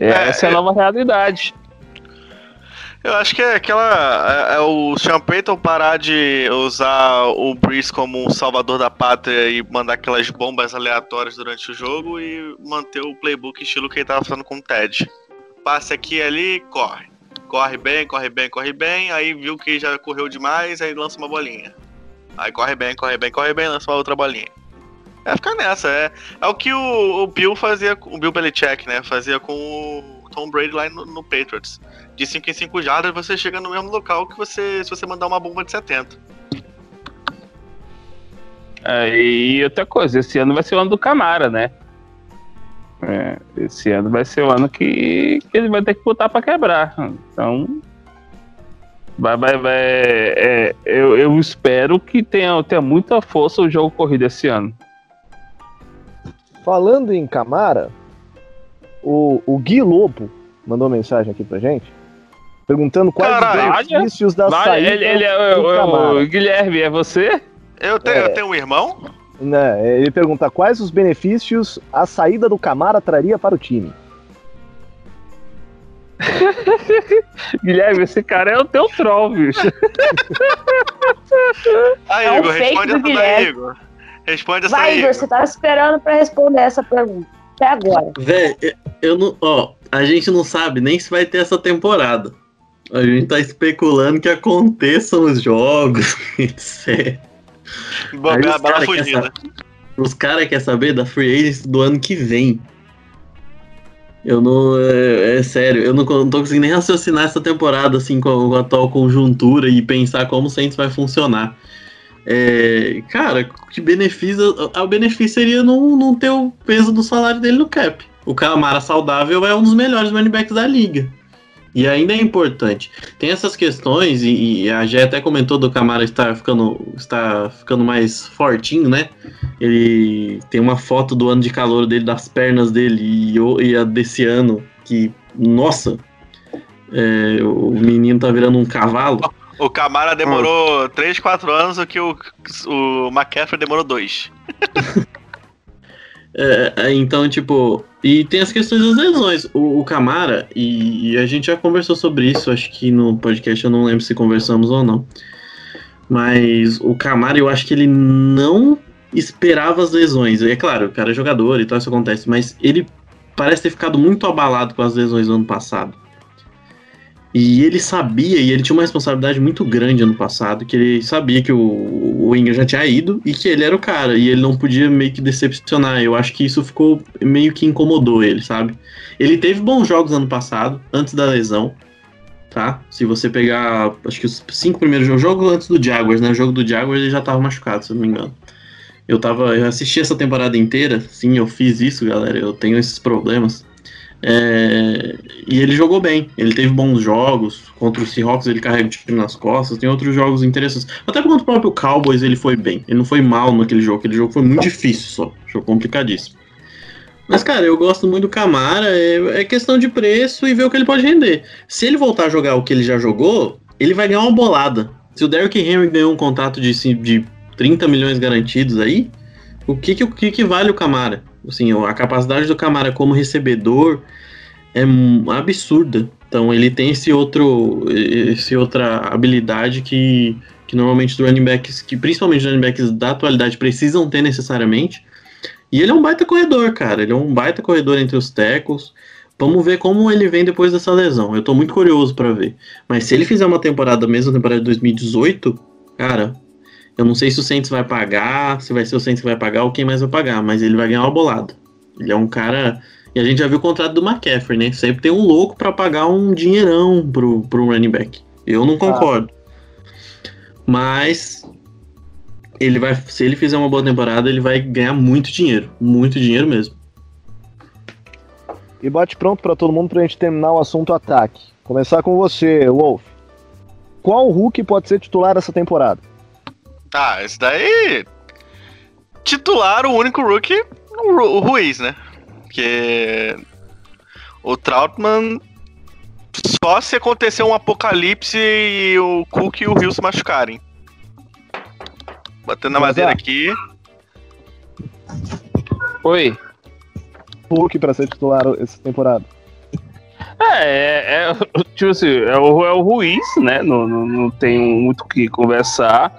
É, É, essa é a é- nova realidade. Eu acho que é aquela. É, é o Sean Payton parar de usar o Breeze como um salvador da pátria e mandar aquelas bombas aleatórias durante o jogo e manter o playbook estilo que ele tava fazendo com o Ted. Passe aqui e ali, corre. Corre bem, corre bem, corre bem. Aí viu que já correu demais, aí lança uma bolinha. Aí corre bem, corre bem, corre bem, lança uma outra bolinha. É ficar nessa, é, é o que o, o Bill fazia, o Bill Belichick, né? Fazia com o Tom Brady lá no, no Patriots de 5 em 5 jardas, você chega no mesmo local que você se você mandar uma bomba de 70. É, e outra coisa, esse ano vai ser o ano do Camara, né? É, esse ano vai ser o ano que, que ele vai ter que botar pra quebrar. Então. Vai, vai, vai. é, eu, eu espero que tenha, tenha muita força o jogo corrido esse ano. Falando em Camara, o, o Gui Lobo mandou mensagem aqui pra gente, perguntando quais Caralho. os benefícios da Vai, saída ele, ele é, do o- Camara. o Guilherme, é você? Eu tenho, É. eu tenho um irmão? Né, ele pergunta quais os benefícios a saída do Camara traria para o time. Guilherme, esse cara é o teu troll, bicho. Aí, É um Igor, responde essa daí. Igor. Responde essa Vai, aí. Igor, você tava esperando pra responder essa pergunta. Até agora. Véi, eu- não. Ó, a gente não sabe nem se vai ter essa temporada. A gente tá especulando que aconteçam os jogos, etc. Aí os cara quer fugida. Os caras querem saber da free agency do ano que vem. Eu não. É, é sério, eu não, não tô conseguindo nem raciocinar essa temporada assim com a, com a atual conjuntura e pensar como o Saints vai funcionar. É, cara, que benefício. O benefício seria não, não ter o peso do salário dele no cap. O Camara saudável é um dos melhores running backs da liga. E ainda é importante. Tem essas questões, e, e a Gé até comentou do Camara estar ficando, está ficando mais fortinho, né? Ele tem uma foto do ano de calor dele, das pernas dele, e, e a desse ano, que, nossa, é, o menino tá virando um cavalo. O Camara demorou 3, 4 anos, o que o, o McCaffrey demorou 2. É, é, então, tipo, e tem as questões das lesões. O, o Camara, e, e a gente já conversou sobre isso, acho que no podcast eu não lembro se conversamos ou não. Mas o Camara, eu acho que ele não esperava as lesões. É claro, o cara é jogador e tal, isso acontece, mas ele parece ter ficado muito abalado com as lesões do ano passado. E ele sabia, e ele tinha uma responsabilidade muito grande ano passado, que ele sabia que o, o Ingram já tinha ido e que ele era o cara, e ele não podia meio que decepcionar. Eu acho que isso ficou meio que incomodou ele, sabe? Ele teve bons jogos ano passado, antes da lesão, tá? Se você pegar, acho que os cinco primeiros jogos, jogo antes do Jaguars, né? O jogo do Jaguars ele já tava machucado, se eu não me engano. Eu tava, eu assisti essa temporada inteira, sim, eu fiz isso, galera, eu tenho esses problemas. É, e ele jogou bem, ele teve bons jogos. Contra o Seahawks ele carrega o time nas costas. Tem outros jogos interessantes. Até contra o próprio Cowboys ele foi bem. Ele não foi mal naquele jogo. Aquele jogo foi muito difícil só. Jogo complicadíssimo. Mas, cara, eu gosto muito do Camara. É, é questão de preço e ver o que ele pode render. Se ele voltar a jogar o que ele já jogou, ele vai ganhar uma bolada. Se o Derrick Henry ganhou um contrato de, de 30 milhões garantidos aí, o que que, o que que vale o Camara? Assim, a capacidade do Camara como recebedor é absurda. Então ele tem esse outro, esse outra habilidade que, que normalmente os running backs, que principalmente os running backs da atualidade precisam ter necessariamente. E ele é um baita corredor, cara. Ele é um baita corredor entre os tackles. Vamos ver como ele vem depois dessa lesão. Eu tô muito curioso para ver. Mas se ele fizer uma temporada, mesma temporada de 2018, cara, eu não sei se o Saints vai pagar, se vai ser o Saints que vai pagar ou quem mais vai pagar, mas ele vai ganhar uma bolada. Ele é um cara. E a gente já viu o contrato do McCaffrey, né? Sempre tem um louco para pagar um dinheirão pro, pro running back. Eu não concordo. Mas ele vai, se ele fizer uma boa temporada, ele vai ganhar muito dinheiro, muito dinheiro mesmo. E bate pronto pra todo mundo pra gente terminar o assunto ataque. Começar com você, Wolf. Qual Hulk pode ser titular essa temporada? Ah, esse daí. Titular, o único rookie, o Ru- o Ruiz, né? Porque. O Troutman. Só se acontecer um apocalipse e o Cook e o Rio se machucarem. Batendo na madeira aqui. Oi. Hulk pra ser titular essa temporada. É, é, é, tipo assim, é o, é o Ruiz, né? Não, não, não tem muito o que conversar.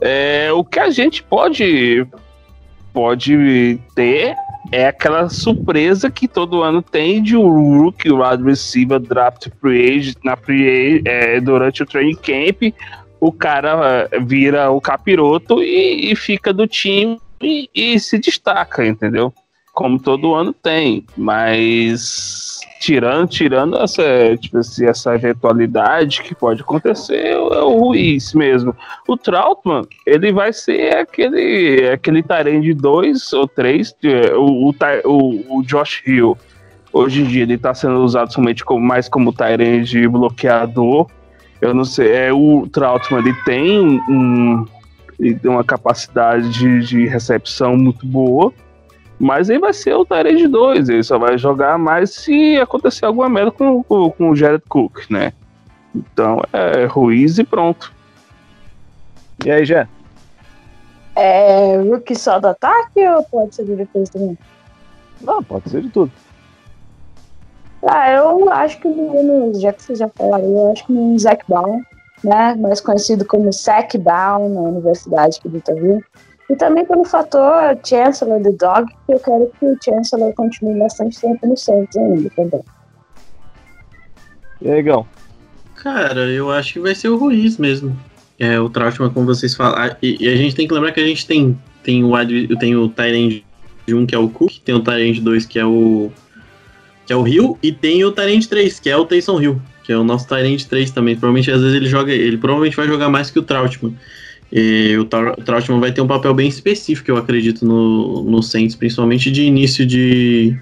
É, o que a gente pode, pode ter é aquela surpresa que todo ano tem de um rookie wide receiver draft free agent na free é, durante o training camp. O cara é, vira o capiroto e, e fica do time e, e se destaca, entendeu? Como todo ano tem, mas tirando, tirando essa, tipo assim, essa eventualidade que pode acontecer, é o Ruiz mesmo. O Trautmann, ele vai ser aquele, aquele Tyrande 2 ou 3, o, o, o, o Josh Hill. Hoje em dia ele está sendo usado somente como, mais como Tyrande bloqueador. Eu não sei, é, o Trautmann ele tem um, ele tem uma capacidade de, de recepção muito boa. Mas ele vai ser o Tyrande 2, ele só vai jogar mais se acontecer alguma merda com, com, com o Jared Cook, né? Então é Ruiz e pronto. E aí, Jé? É rookie só do ataque ou pode ser de defesa também? Não, pode ser de tudo. Ah, eu acho que o menino, já que vocês já falaram, eu acho que o menino Zac Brown, né, mais conhecido como Zac Brown na Universidade que ele tá vindo. E também pelo fator Chancellor the Dog, que eu quero que o Chancellor continue bastante tempo no Saints ainda também. E aí, Gão? Cara, eu acho que vai ser o Ruiz mesmo. É, o Trautmann, como vocês falaram. E, e a gente tem que lembrar que a gente tem, tem o, wide- tem o Tyrande 1, que é o Cook, tem o Tyrande 2, que é o. que é o Hill, e tem o Tyrande 3, que é o Taysom Hill, que é o nosso Tyrande 3 também. Provavelmente, às vezes, ele joga. Ele provavelmente vai jogar mais que o Trautmann. E o, Tra- o Trautmann vai ter um papel bem específico, eu acredito, no, no Saints, principalmente de início de,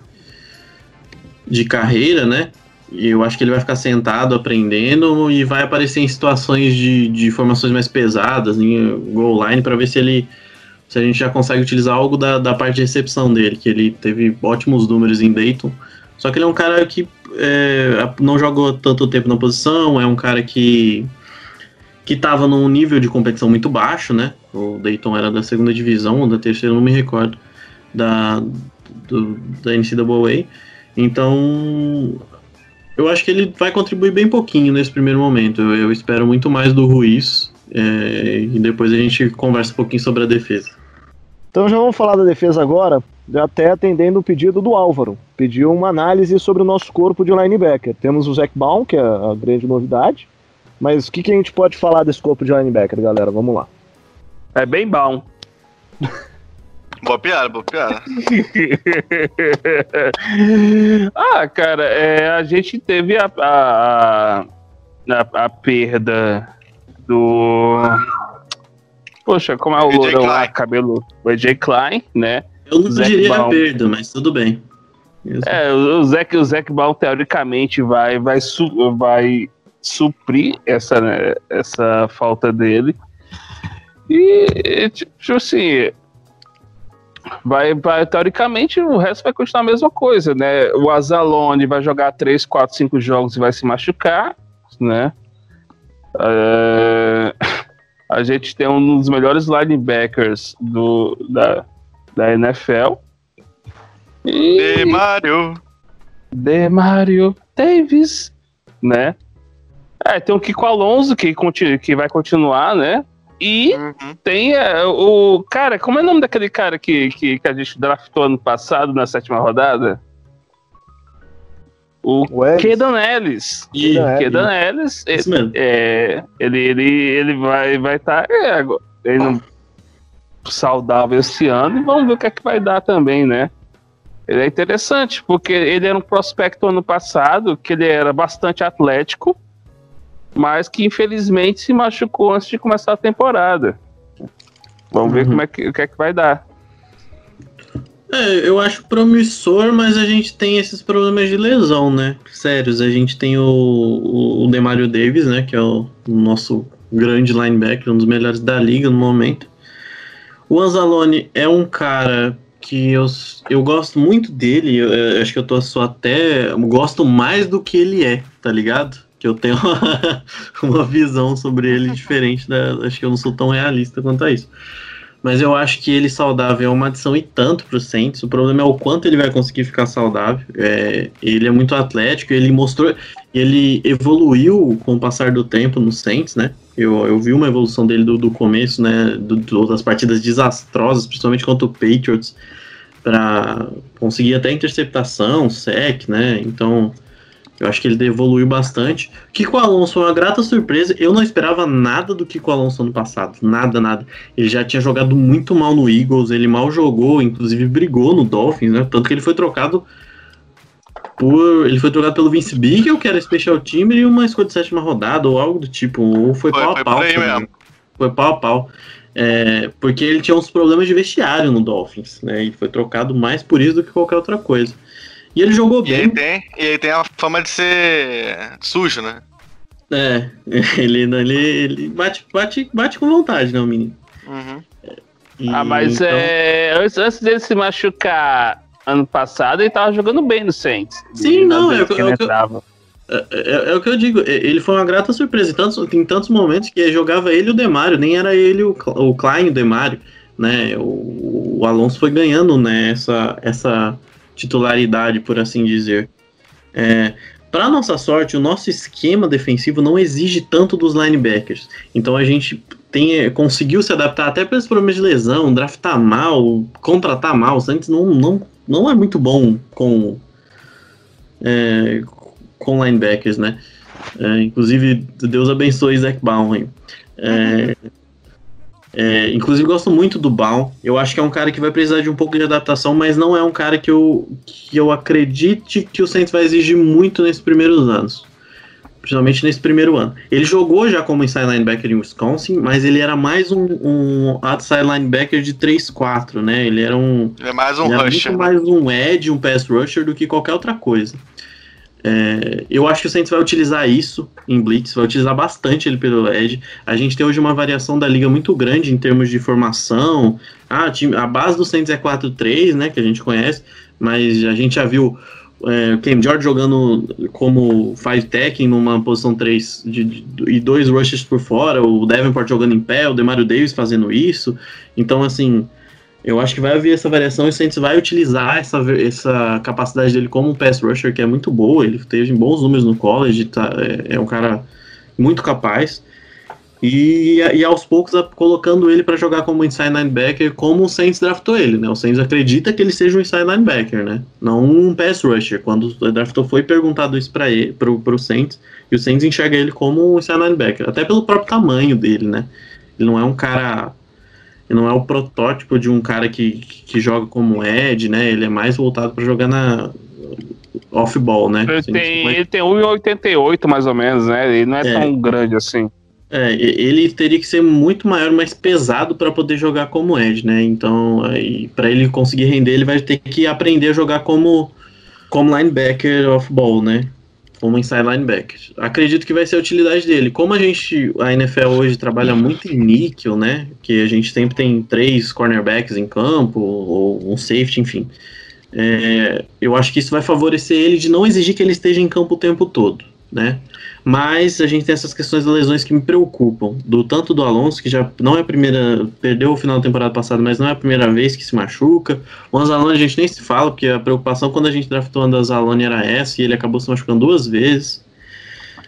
de carreira, né? Eu acho que ele vai ficar sentado aprendendo e vai aparecer em situações de, de formações mais pesadas, em goal line, para ver se ele se a gente já consegue utilizar algo da, da parte de recepção dele, que ele teve ótimos números em Dayton. Só que ele é um cara que é, não jogou tanto tempo na posição, é um cara que que estava num nível de competição muito baixo, né? O Dayton era da segunda divisão, ou da terceira, não me recordo, da, do, da NCAA. Então, eu acho que ele vai contribuir bem pouquinho nesse primeiro momento. Eu, eu espero muito mais do Ruiz. é, e depois a gente conversa um pouquinho sobre a defesa. Então já vamos falar da defesa agora, até atendendo o pedido do Álvaro. Pediu uma análise sobre o nosso corpo de linebacker. Temos o Zac Baum, que é a grande novidade. Mas o que, que a gente pode falar desse corpo de linebacker, galera? Vamos lá. É bem bom. Boa piada, boa piada. ah, cara, é, a gente teve a, a, a, a perda do. Poxa, como é o lourão lá, cabelo? O AJ Klein, né? Eu não Zac diria a Baum. perda, mas tudo bem. É, o Zac, o Zac Baum, teoricamente, vai, vai, su- vai suprir essa, né, essa falta dele. E, tipo assim, vai, vai, teoricamente, o resto vai continuar a mesma coisa, né? O Azalone vai jogar 3, 4, 5 jogos e vai se machucar, né? É, a gente tem um dos melhores linebackers do, da, da NFL. E... E Mário. De Mario Davis, né? É, tem o Kiko Alonso que, que vai continuar, né? E Uhum. tem é, o. Cara, como é o nome daquele cara que, que, que a gente draftou ano passado, na sétima rodada? O? Kedan Ellis. E- Kedan Ellis. Isso mesmo. é, ele, ele, ele vai vai estar ele não, saudável esse ano e vamos ver o que é que vai dar também, né? Ele é interessante, porque ele era um prospecto ano passado, que ele era bastante atlético, mas que infelizmente se machucou antes de começar a temporada. Vamos ver Uhum. como é que, o que é que vai dar. É, eu acho promissor, mas a gente tem esses problemas de lesão, né? Sérios, a gente tem o, o, o Demario Davis, né? Que é o, o nosso grande linebacker, um dos melhores da liga no momento. O Anzalone é um cara que eu, eu gosto muito dele, eu, eu acho que eu tô só até. eu gosto mais do que ele é, tá ligado? Que eu tenho uma, uma visão sobre ele diferente da. Acho que eu não sou tão realista quanto a isso. Mas eu acho que ele saudável é uma adição e tanto pro Saints. O problema é o quanto ele vai conseguir ficar saudável. É, ele é muito atlético, ele mostrou. Ele evoluiu com o passar do tempo no Saints, né? Eu, eu vi uma evolução dele do, do começo, né? Do, do- das partidas desastrosas, principalmente contra o Patriots, para conseguir até interceptação, sec, né? Então, eu acho que ele evoluiu bastante. Kiko Alonso foi uma grata surpresa. Eu não esperava nada do Kiko Alonso ano passado. Nada, nada. Ele já tinha jogado muito mal no Eagles, ele mal jogou, inclusive brigou no Dolphins, né? Tanto que ele foi trocado por. Ele foi trocado pelo Vince Beagle, que era special team, e uma escolha de sétima rodada, ou algo do tipo. Ou foi, Foi- pau a foi pau. mesmo. Foi pau a pau. É, porque ele tinha uns problemas de vestiário no Dolphins, né? E foi trocado mais por isso do que qualquer outra coisa. E ele jogou E bem. ele tem, e ele tem a fama de ser sujo, né? É, ele, ele, ele bate, bate, bate com vontade, né, o menino? Uhum. E, ah, mas então- é, antes, antes dele se machucar ano passado, ele tava jogando bem no Saints. Sim, não, é o que- é ele o que eu- entrava. É, é- é o que eu digo, é- ele foi uma grata surpresa. Em tantos, em tantos momentos que jogava ele e o Demário, nem era ele o, o Klein e o Demário, né? O, o Alonso foi ganhando né, essa, essa titularidade, por assim dizer. É, para nossa sorte, o nosso esquema defensivo não exige tanto dos linebackers. Então a gente tem, é, conseguiu se adaptar até esses problemas de lesão, draftar mal, contratar mal. O Santos não, não, não é muito bom com é, com linebackers, né? É, inclusive, Deus abençoe Zach Baum. É, é, inclusive, gosto muito do Baum. Eu acho que é um cara que vai precisar de um pouco de adaptação, mas não é um cara que eu, que eu acredite que o Saints vai exigir muito nesses primeiros anos. Principalmente nesse primeiro ano. Ele jogou já como inside linebacker em Wisconsin, mas ele era mais um, um outside linebacker de 3-4, né? Ele era um, Ele é mais um ele era rusher. muito mais um edge, um pass rusher do que qualquer outra coisa. É, eu acho que o Saints vai utilizar isso em blitz, vai utilizar bastante ele pelo edge. A gente tem hoje uma variação da liga muito grande em termos de formação. Ah, time- a base do Saints é 4-3, né, que a gente conhece, mas a gente já viu é, Cam George jogando como five tech numa posição 3 de, de- e dois rushes por fora, o Davenport jogando em pé, o Demario Davis fazendo isso. Então, assim, eu acho que vai haver essa variação e o Saints vai utilizar essa, essa capacidade dele como um pass rusher, que é muito boa. Ele teve bons números no college, tá, é, é um cara muito capaz. E, e aos poucos a- colocando ele para jogar como inside linebacker, como o Saints draftou ele, né? O Saints acredita que ele seja um inside linebacker, né? Não um pass rusher. Quando o draftou foi perguntado isso para ele, pro, pro Saints, e o Saints enxerga ele como um inside linebacker, até pelo próprio tamanho dele, né? Ele não é um cara não é o protótipo de um cara que, que joga como Ed, né? Ele é mais voltado para jogar na off-ball, né? Ele Assim, tem, mas- ele tem 1,88 mais ou menos, né? Ele não é, É. tão grande assim. É, ele teria que ser muito maior, mais pesado para poder jogar como Ed, né? Então, para ele conseguir render, ele vai ter que aprender a jogar como como linebacker off-ball, né? Como inside linebacker. Acredito que vai ser a utilidade dele. Como a gente, a NFL hoje trabalha muito em níquel, né? Que a gente sempre tem três cornerbacks em campo, ou um safety, enfim. É, eu acho que isso vai favorecer ele de não exigir que ele esteja em campo o tempo todo, né? Mas a gente tem essas questões das lesões que me preocupam. Do tanto do Alonso, que já não é a primeira. Perdeu o final da temporada passada, mas não é a primeira vez que se machuca. O Anzalone a gente nem se fala, porque a preocupação quando a gente draftou o Anzalone era essa, e ele acabou se machucando duas vezes.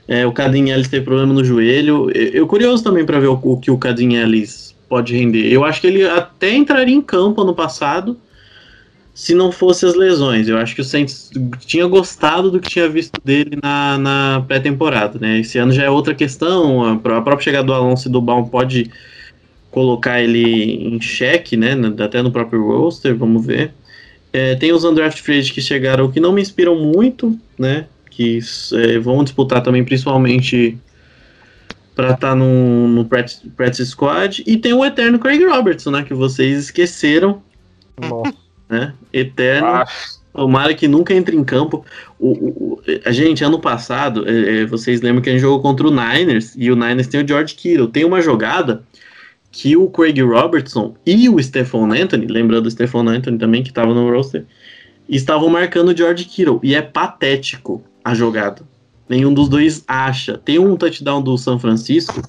É, o Cadinelli teve problema no joelho. Eu, eu curioso também para ver o, o que o Cadinelli pode render. Eu acho que ele até entraria em campo ano passado se não fosse as lesões. Eu acho que o Saints tinha gostado do que tinha visto dele na, na pré-temporada, né? Esse ano já é outra questão, a, pró- a própria chegada do Alonso e do Baum pode colocar ele em xeque, né? Até no próprio roster, vamos ver. É, tem os undraft free que chegaram que não me inspiram muito, né? Que é, vão disputar também, principalmente pra estar no, no practice, practice squad. E tem o eterno Craig Robertson, né? Que vocês esqueceram, Nossa. Né? Eterno. Ah, Tomara que nunca entre em campo. O, o- a gente, ano passado, é, é, vocês lembram que a gente jogou contra o Niners e o Niners tem o George Kittle. Tem uma jogada que o Craig Robertson e o Stephon Anthony, lembrando o Stephon Anthony também, que estava no roster, estavam marcando o George Kittle. E é patético a jogada. Nenhum dos dois acha. Tem um touchdown do São Francisco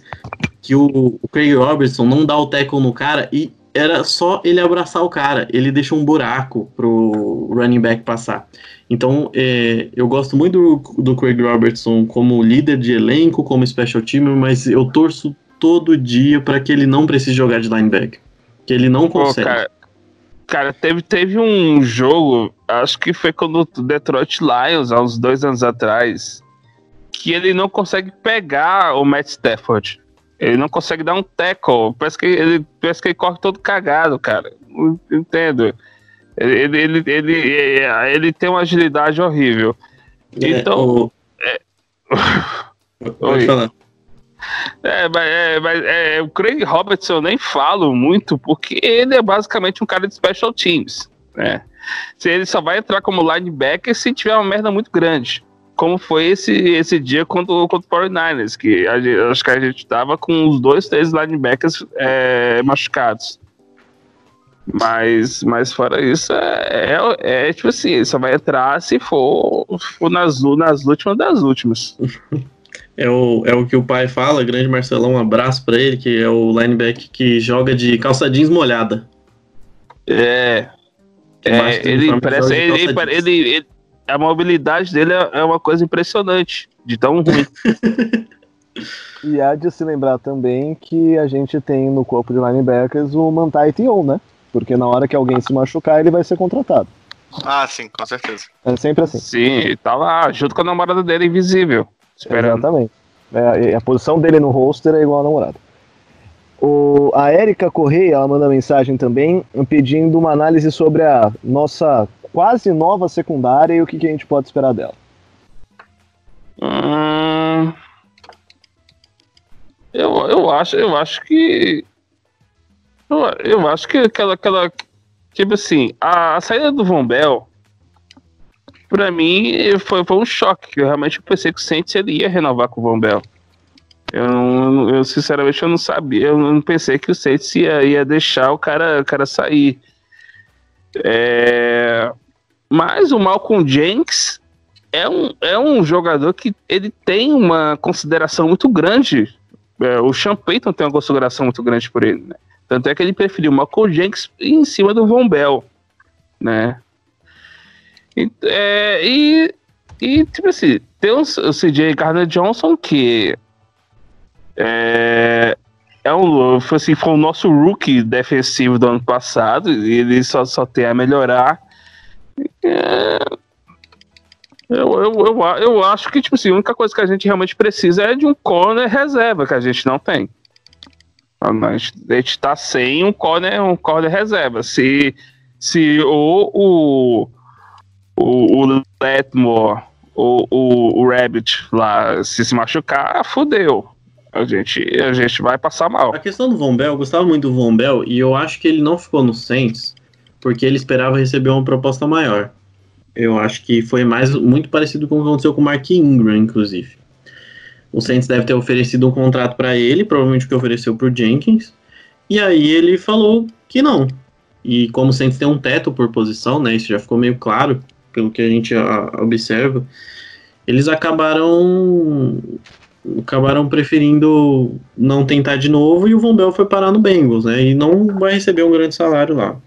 que o, o Craig Robertson não dá o tackle no cara e era só ele abraçar o cara. Ele deixa um buraco pro running back passar. Então, é, eu gosto muito do, do Craig Robertson como líder de elenco, como special teamer, mas eu torço todo dia para que ele não precise jogar de linebacker. Que ele não pô, consegue. cara, cara, teve, teve um jogo, acho que foi quando o Detroit Lions, há uns dois anos atrás, que ele não consegue pegar o Matt Stafford. Ele não consegue dar um tackle. Parece que ele, parece que ele corre todo cagado, cara. Não Entendo. Ele, ele, ele, ele, ele tem uma agilidade horrível. É, Então. Oi. Pode falar. É, mas, é, mas é, o Craig Robertson eu nem falo muito, porque ele é basicamente um cara de special teams. Né? Se ele só vai entrar como linebacker se tiver uma merda muito grande. Como foi esse, esse dia contra, o- contra o 49ers, que a acho que a gente tava com os dois, três linebackers é, machucados. Mas, mas fora isso, é, é, é tipo assim, só vai entrar se for, for nas, nas últimas das últimas. É o, é o que o pai fala, grande Marcelão, um abraço pra ele, que é o linebacker que joga de calça jeans molhada. É, É, ele parece. Ele, ele- ele- a mobilidade dele é, é uma coisa impressionante, de tão ruim. E há de se lembrar também que a gente tem no corpo de linebackers o Mantai Tion, né? Porque na hora que alguém se machucar, ele vai ser contratado. Ah, sim, com certeza. É sempre assim. Sim, ele tá lá junto com a namorada dele invisível, esperando. Exatamente. É, a posição dele no roster é igual a namorada. O, a Érica Correia, ela manda mensagem também pedindo uma análise sobre a nossa quase nova secundária e o que, que a gente pode esperar dela. Hum, eu, eu acho, eu acho que. Eu, eu acho que aquela, aquela. Tipo assim, a, a saída do Von Bell, pra mim, foi, foi um choque. que Eu realmente pensei que o Saints ele ia renovar com o Von Bell. Eu, não- eu sinceramente eu não sabia, eu não pensei que o Saints ia, ia deixar o cara, o cara sair. É, mas o Malcolm Jenks é um, é um jogador que ele tem uma consideração muito grande. É, o Sean Payton tem uma consideração muito grande por ele, né? Tanto é que ele preferiu o Michael Jenks em cima do Von Bell, né? E, é, e, e, tipo assim, tem o, o CJ Gardner Johnson que é, é um, foi, assim, foi o nosso rookie defensivo do ano passado e ele só, só tem a melhorar. É, eu, eu, eu, eu acho que, tipo assim, a única coisa que a gente realmente precisa é de um corner reserva, que a gente não tem. A gente, a gente tá sem um corner, um corner reserva. Se, se o, o, o, o Letmore, o, o, o Rabbit lá, se se machucar, fudeu. A gente, a gente vai passar mal. A questão do Von Bell, eu gostava muito do Von Bell e eu acho que ele não ficou no Saints porque ele esperava receber uma proposta maior. Eu acho que foi mais muito parecido com o que aconteceu com o Mark Ingram, inclusive. O Saints deve ter oferecido um contrato para ele, provavelmente o que ofereceu para o Jenkins, e aí ele falou que não. E como o Saints tem um teto por posição, né, isso já ficou meio claro pelo que a gente a, observa, eles acabaram acabaram preferindo não tentar de novo e o Von Bell foi parar no Bengals, né? E não vai receber um grande salário lá.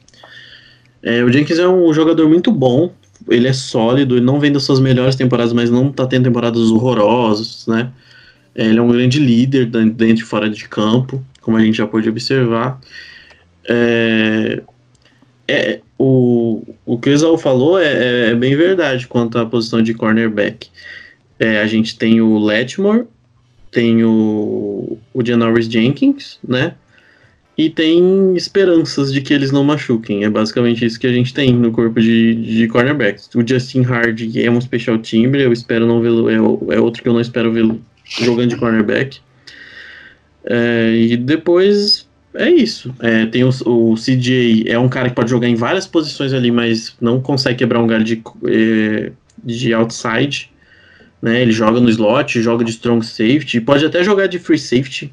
É, o Jenkins é um jogador muito bom, ele é sólido, ele não vem das suas melhores temporadas, mas não tá tendo temporadas horrorosas, né? É, ele é um grande líder dentro e fora de campo, como a gente já pôde observar. É, é, o, o que o Exal falou é, é bem verdade quanto à posição de cornerback. É, a gente tem o Letmore, tem o, o Janoris Jenkins, né? E tem esperanças de que eles não machuquem. É basicamente isso que a gente tem no corpo de, de cornerbacks. O Justin Hardy é um special timbre, eu espero não vê-lo, é, é outro que eu não espero vê-lo jogando de cornerback. É, e depois é isso. É, tem o, o CJ, é um cara que pode jogar em várias posições ali, mas não consegue quebrar um galho de, é, de outside. Né? Ele joga no slot, joga de strong safety, pode até jogar de free safety.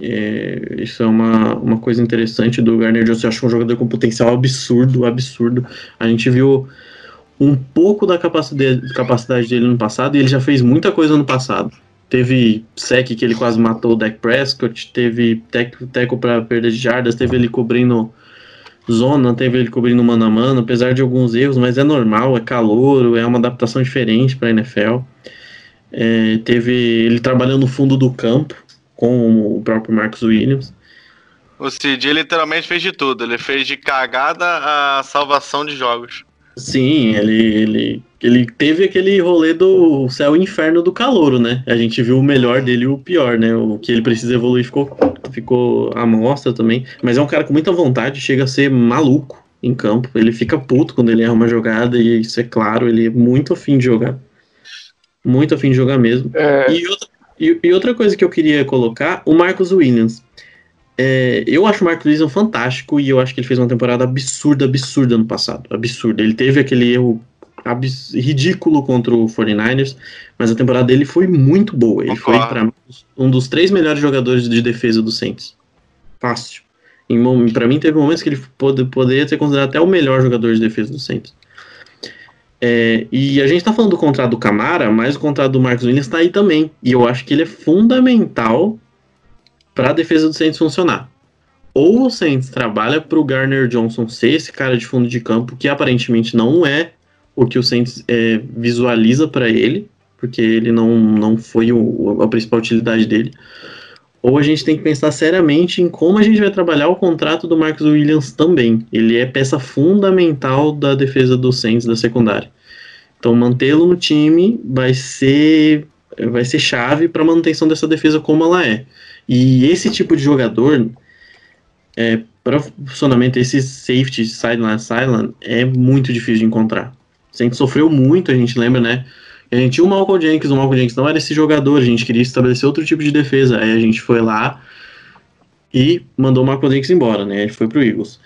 É, isso é uma, uma coisa interessante do Garner Johnson. Eu acho um jogador com potencial absurdo, absurdo. A gente viu um pouco da capacidade, capacidade dele no passado e ele já fez muita coisa no passado. Teve sec que ele quase matou o Dak Prescott, teve teco, para perda de jardas, teve ele cobrindo zona, teve ele cobrindo mano a mano, apesar de alguns erros, mas é normal, é calor, é uma adaptação diferente para a NFL. É, teve ele trabalhando no fundo do campo com o próprio Marcus Williams. O Cid literalmente fez de tudo. Ele fez de cagada a salvação de jogos. Sim, ele, ele, ele teve aquele rolê do céu e inferno do calouro, né? A gente viu o melhor dele e o pior, né? O que ele precisa evoluir ficou, ficou à mostra também. Mas é um cara com muita vontade, chega a ser maluco em campo. Ele fica puto quando ele erra uma jogada, e isso é claro, ele é muito afim de jogar. Muito afim de jogar mesmo. É, E outra, e, e outra coisa que eu queria colocar, o Marcos Williams. É, eu acho o Marcos Williams fantástico e eu acho que ele fez uma temporada absurda, absurda no passado. Absurda. Ele teve aquele erro ridículo contra o 49ers, mas a temporada dele foi muito boa. Ele foi, para um dos três melhores jogadores de defesa do Saints. Fácil. Pra mim, teve momentos que ele pode, poderia ser considerado até o melhor jogador de defesa do Saints. É, e a gente tá falando do contrato do Camara, mas o contrato do Marcos Williams tá aí também. E eu acho que ele é fundamental para a defesa do Saints funcionar. Ou o Saints trabalha para o Garner Johnson ser esse cara de fundo de campo, que aparentemente não é o que o Saints é, visualiza para ele, porque ele não, não foi o- a principal utilidade dele. Ou a gente tem que pensar seriamente em como a gente vai trabalhar o contrato do Marcus Williams também. Ele é peça fundamental da defesa do Saints da secundária. Então mantê-lo no time vai ser vai ser chave para a manutenção dessa defesa como ela é. E esse tipo de jogador é, para funcionamento esse safety sideline sideline é muito difícil de encontrar. A gente sofreu muito, a gente lembra, né? A gente tinha o Malcolm Jenkins, o Malcolm Jenkins não era esse jogador, a gente queria estabelecer outro tipo de defesa. Aí a gente foi lá e mandou o Malcolm Jenkins embora, né? Ele foi pro Eagles.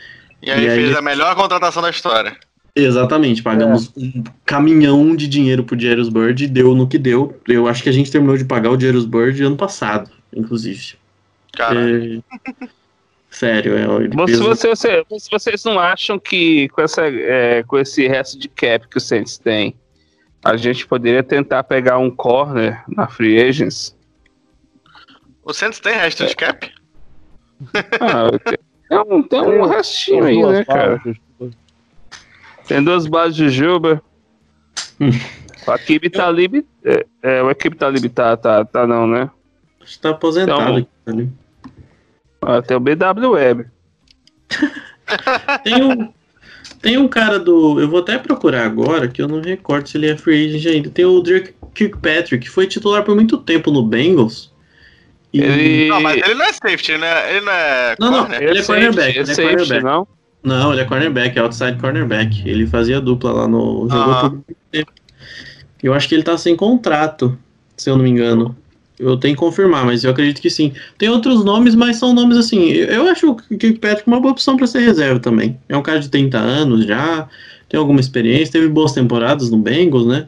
E aí, E aí- fez a melhor contratação da história. Exatamente, pagamos um caminhão de dinheiro pro Jairus Bird e deu no que deu. Eu acho que a gente terminou de pagar o Jairus Bird ano passado, inclusive. Cara, É, Sério, é. você, você- se vocês não acham que com, essa, é, com esse resto de cap que o Saints tem, a gente poderia tentar pegar um corner na Free Agents? o Santos tem resto de cap? Ah, tem um, tem um restinho aí, né, cara? Tem duas bases de Juba. O Akib Talib. É, é, o Akib Talib tá, tá, tá não, né? Acho que tá aposentado Então- aqui, tá ali. Ah, tem o BW Web. Tem um, tem um cara do. Eu vou até procurar agora, que eu não recordo se ele é free agent ainda. Tem o Drake Kirkpatrick, que foi titular por muito tempo no Bengals. E- Ele. Não, mas ele não é safety, né? Ele não é. Não, não, corner. ele é cornerback, Ele é ele é safety, cornerback. não? Não, ele é cornerback, é outside cornerback. Ele fazia dupla lá no. Jogou Ah. por muito tempo. Eu acho que ele tá sem contrato, se eu não me engano. Eu tenho que confirmar, mas eu acredito que sim. Tem outros nomes, mas são nomes assim. Eu, acho o Kirkpatrick uma boa opção para ser reserva também. É um cara de 30 anos já, tem alguma experiência, teve boas temporadas no Bengals, né?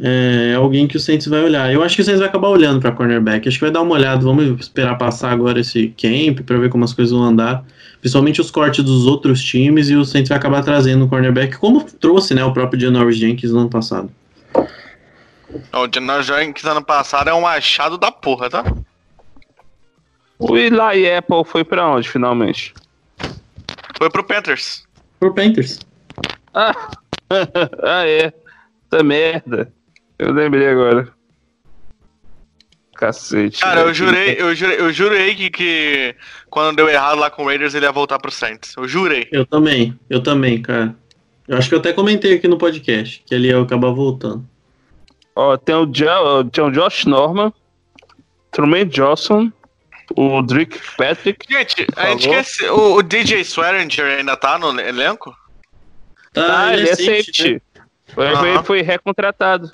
É alguém que o Saints vai olhar. Eu acho que o Saints vai acabar olhando para cornerback. Acho que vai dar uma olhada. Vamos esperar passar agora esse camp para ver como as coisas vão andar. Principalmente os cortes dos outros times e o Saints vai acabar trazendo o cornerback, como trouxe né, o próprio Janoris Jenkins no ano passado. O Janelle Jenkins ano passado é um achado da porra, tá? O Eli Apple foi pra onde, finalmente? Foi pro Panthers. Por Panthers. Ah, ah é. Essa merda. Eu lembrei agora. Cacete. Cara, eu né? jurei, eu jurei, eu jurei que, que quando deu errado lá com o Raiders ele ia voltar pro Saints. Eu jurei. Eu também, eu também, cara. Eu acho que eu até comentei aqui no podcast que ele ia acabar voltando. Ó, tem o, jo tem o Josh Norman, Truman Johnson, o Drake Patrick. Gente, a gente esquece. O, o DJ Swearinger ainda tá no elenco? Tá, Ah, ele é safety, safety. né? Foi, foi, foi recontratado.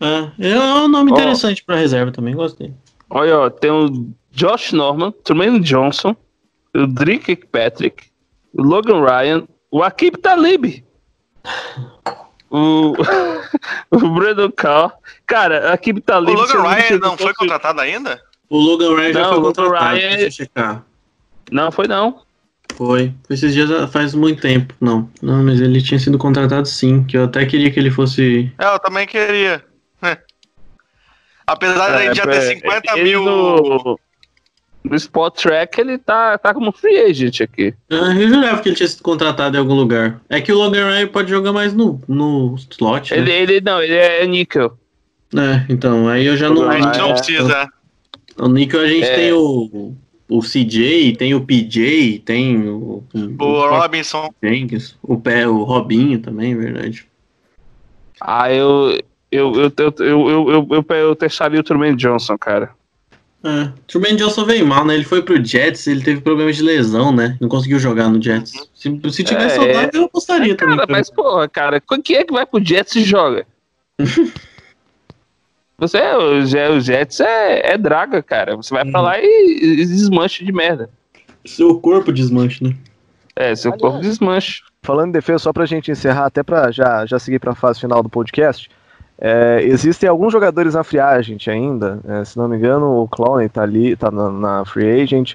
Ah, é um nome Ó. interessante pra reserva também, gostei. Olha, ó, tem o Josh Norman, Truman Johnson, o Drake Patrick, o Logan Ryan, o Akib Talib. O, o Brandon Carr. Cara, Akib O Talib. se eu Logan Ryan não foi contratado ainda? O Logan Ryan já Não, foi o Logan contratado, Ryan- deixa eu checar. Não, foi não. Foi. Foi esses dias faz muito tempo. Não. Não, mas ele tinha sido contratado sim. Que eu até queria que ele fosse. É, eu também queria. Apesar de a gente já ter É, 50 ele mil. No, no Spot Track, ele tá, tá como free agent aqui. Ah, eu jurava que ele tinha sido contratado em algum lugar. É que o Logan Ryan pode jogar mais no, no slot. né? Ele, ele não, ele é níquel. É, então, aí eu já não. A gente não É. precisa. O Nickel a gente É. tem o, o CJ, tem o PJ, tem o. O Robinson. Jenkins, o pé, o Robinho também, verdade. Ah, eu. Eu, eu, eu, eu, eu, eu, eu, eu testaria o Truman Johnson, cara. É, Truman Johnson veio mal, né? Ele foi pro Jets, ele teve problemas de lesão, né? Não conseguiu jogar no Jets. Se, se tivesse É. saudável, eu apostaria também. Cara, mas, porra, cara, quem é que vai pro Jets e joga? Você, o, Je- o Jets é, é draga, cara. Você vai pra Uhum. lá e, e desmancha de merda. Seu corpo desmanche, né? É, seu Aliás. corpo desmancha. Falando em defesa, só pra gente encerrar, até pra já, já seguir pra fase final do podcast, é, existem alguns jogadores na free agent ainda, é, se não me engano, o Clowney tá ali, tá na, na free agent,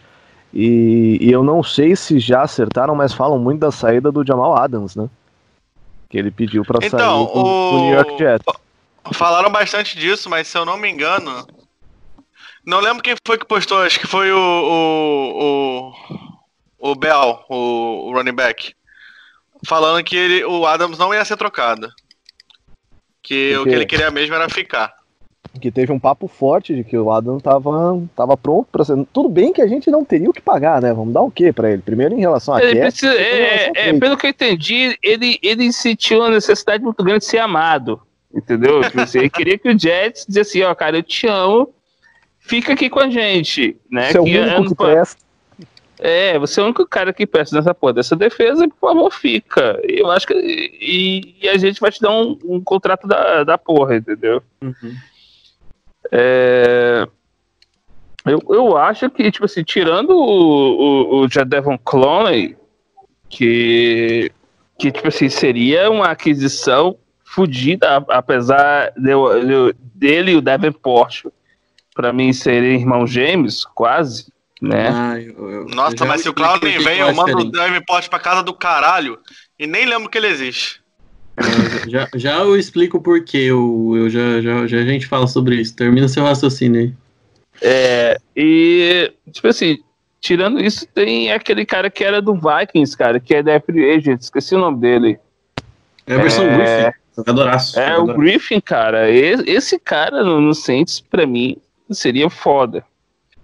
e, e eu não sei se já acertaram, mas falam muito da saída do Jamal Adams, né? Que ele pediu pra Então, sair do, do o- New York Jets. Falaram bastante disso, mas se eu não me engano. Não lembro quem foi que postou, acho que foi o. O, o, o Bell, o, o running back. Falando que ele, o Adams não ia ser trocado. Que o Porque- que ele queria mesmo era ficar. Que teve um papo forte de que o Adams tava, tava pronto pra ser. Tudo bem que a gente não teria o que pagar, né? Vamos dar o quê pra ele? Primeiro em relação a Ele precisa, é, a é, pelo que eu entendi, ele, ele sentiu uma necessidade muito grande de ser amado. Entendeu? Tipo assim, ele queria que o Jets dissesse assim, ó, cara, eu te amo, fica aqui com a gente. Né? Você é o Que único ano que presta. É, você é o único cara que presta nessa porra dessa defesa, por favor, fica. Eu acho que. E, e a gente vai te dar um, um contrato da, da porra, entendeu? É, eu, eu acho que, tipo assim, tirando o, o, o Jadevon Clowney, que, que, tipo assim, seria uma aquisição fodida, apesar de de dele e o Davenport, pra mim, serem irmãos gêmeos, quase, né? Ah, eu- eu- eu Nossa, já mas se o porque vem, eu eu mando o diferente. Davenport pra casa do caralho e nem lembro que ele existe. Já, já eu explico o porquê. Eu, eu já, já, já a gente fala sobre isso. Termina seu raciocínio aí. É, e, tipo assim, tirando isso, tem aquele cara que era do Vikings, cara, que é da Free Agent, esqueci o nome dele. Everson É. Griffin. Jogadoraço. É, o. Griffin, cara, esse cara no, no Saints, pra mim, seria foda.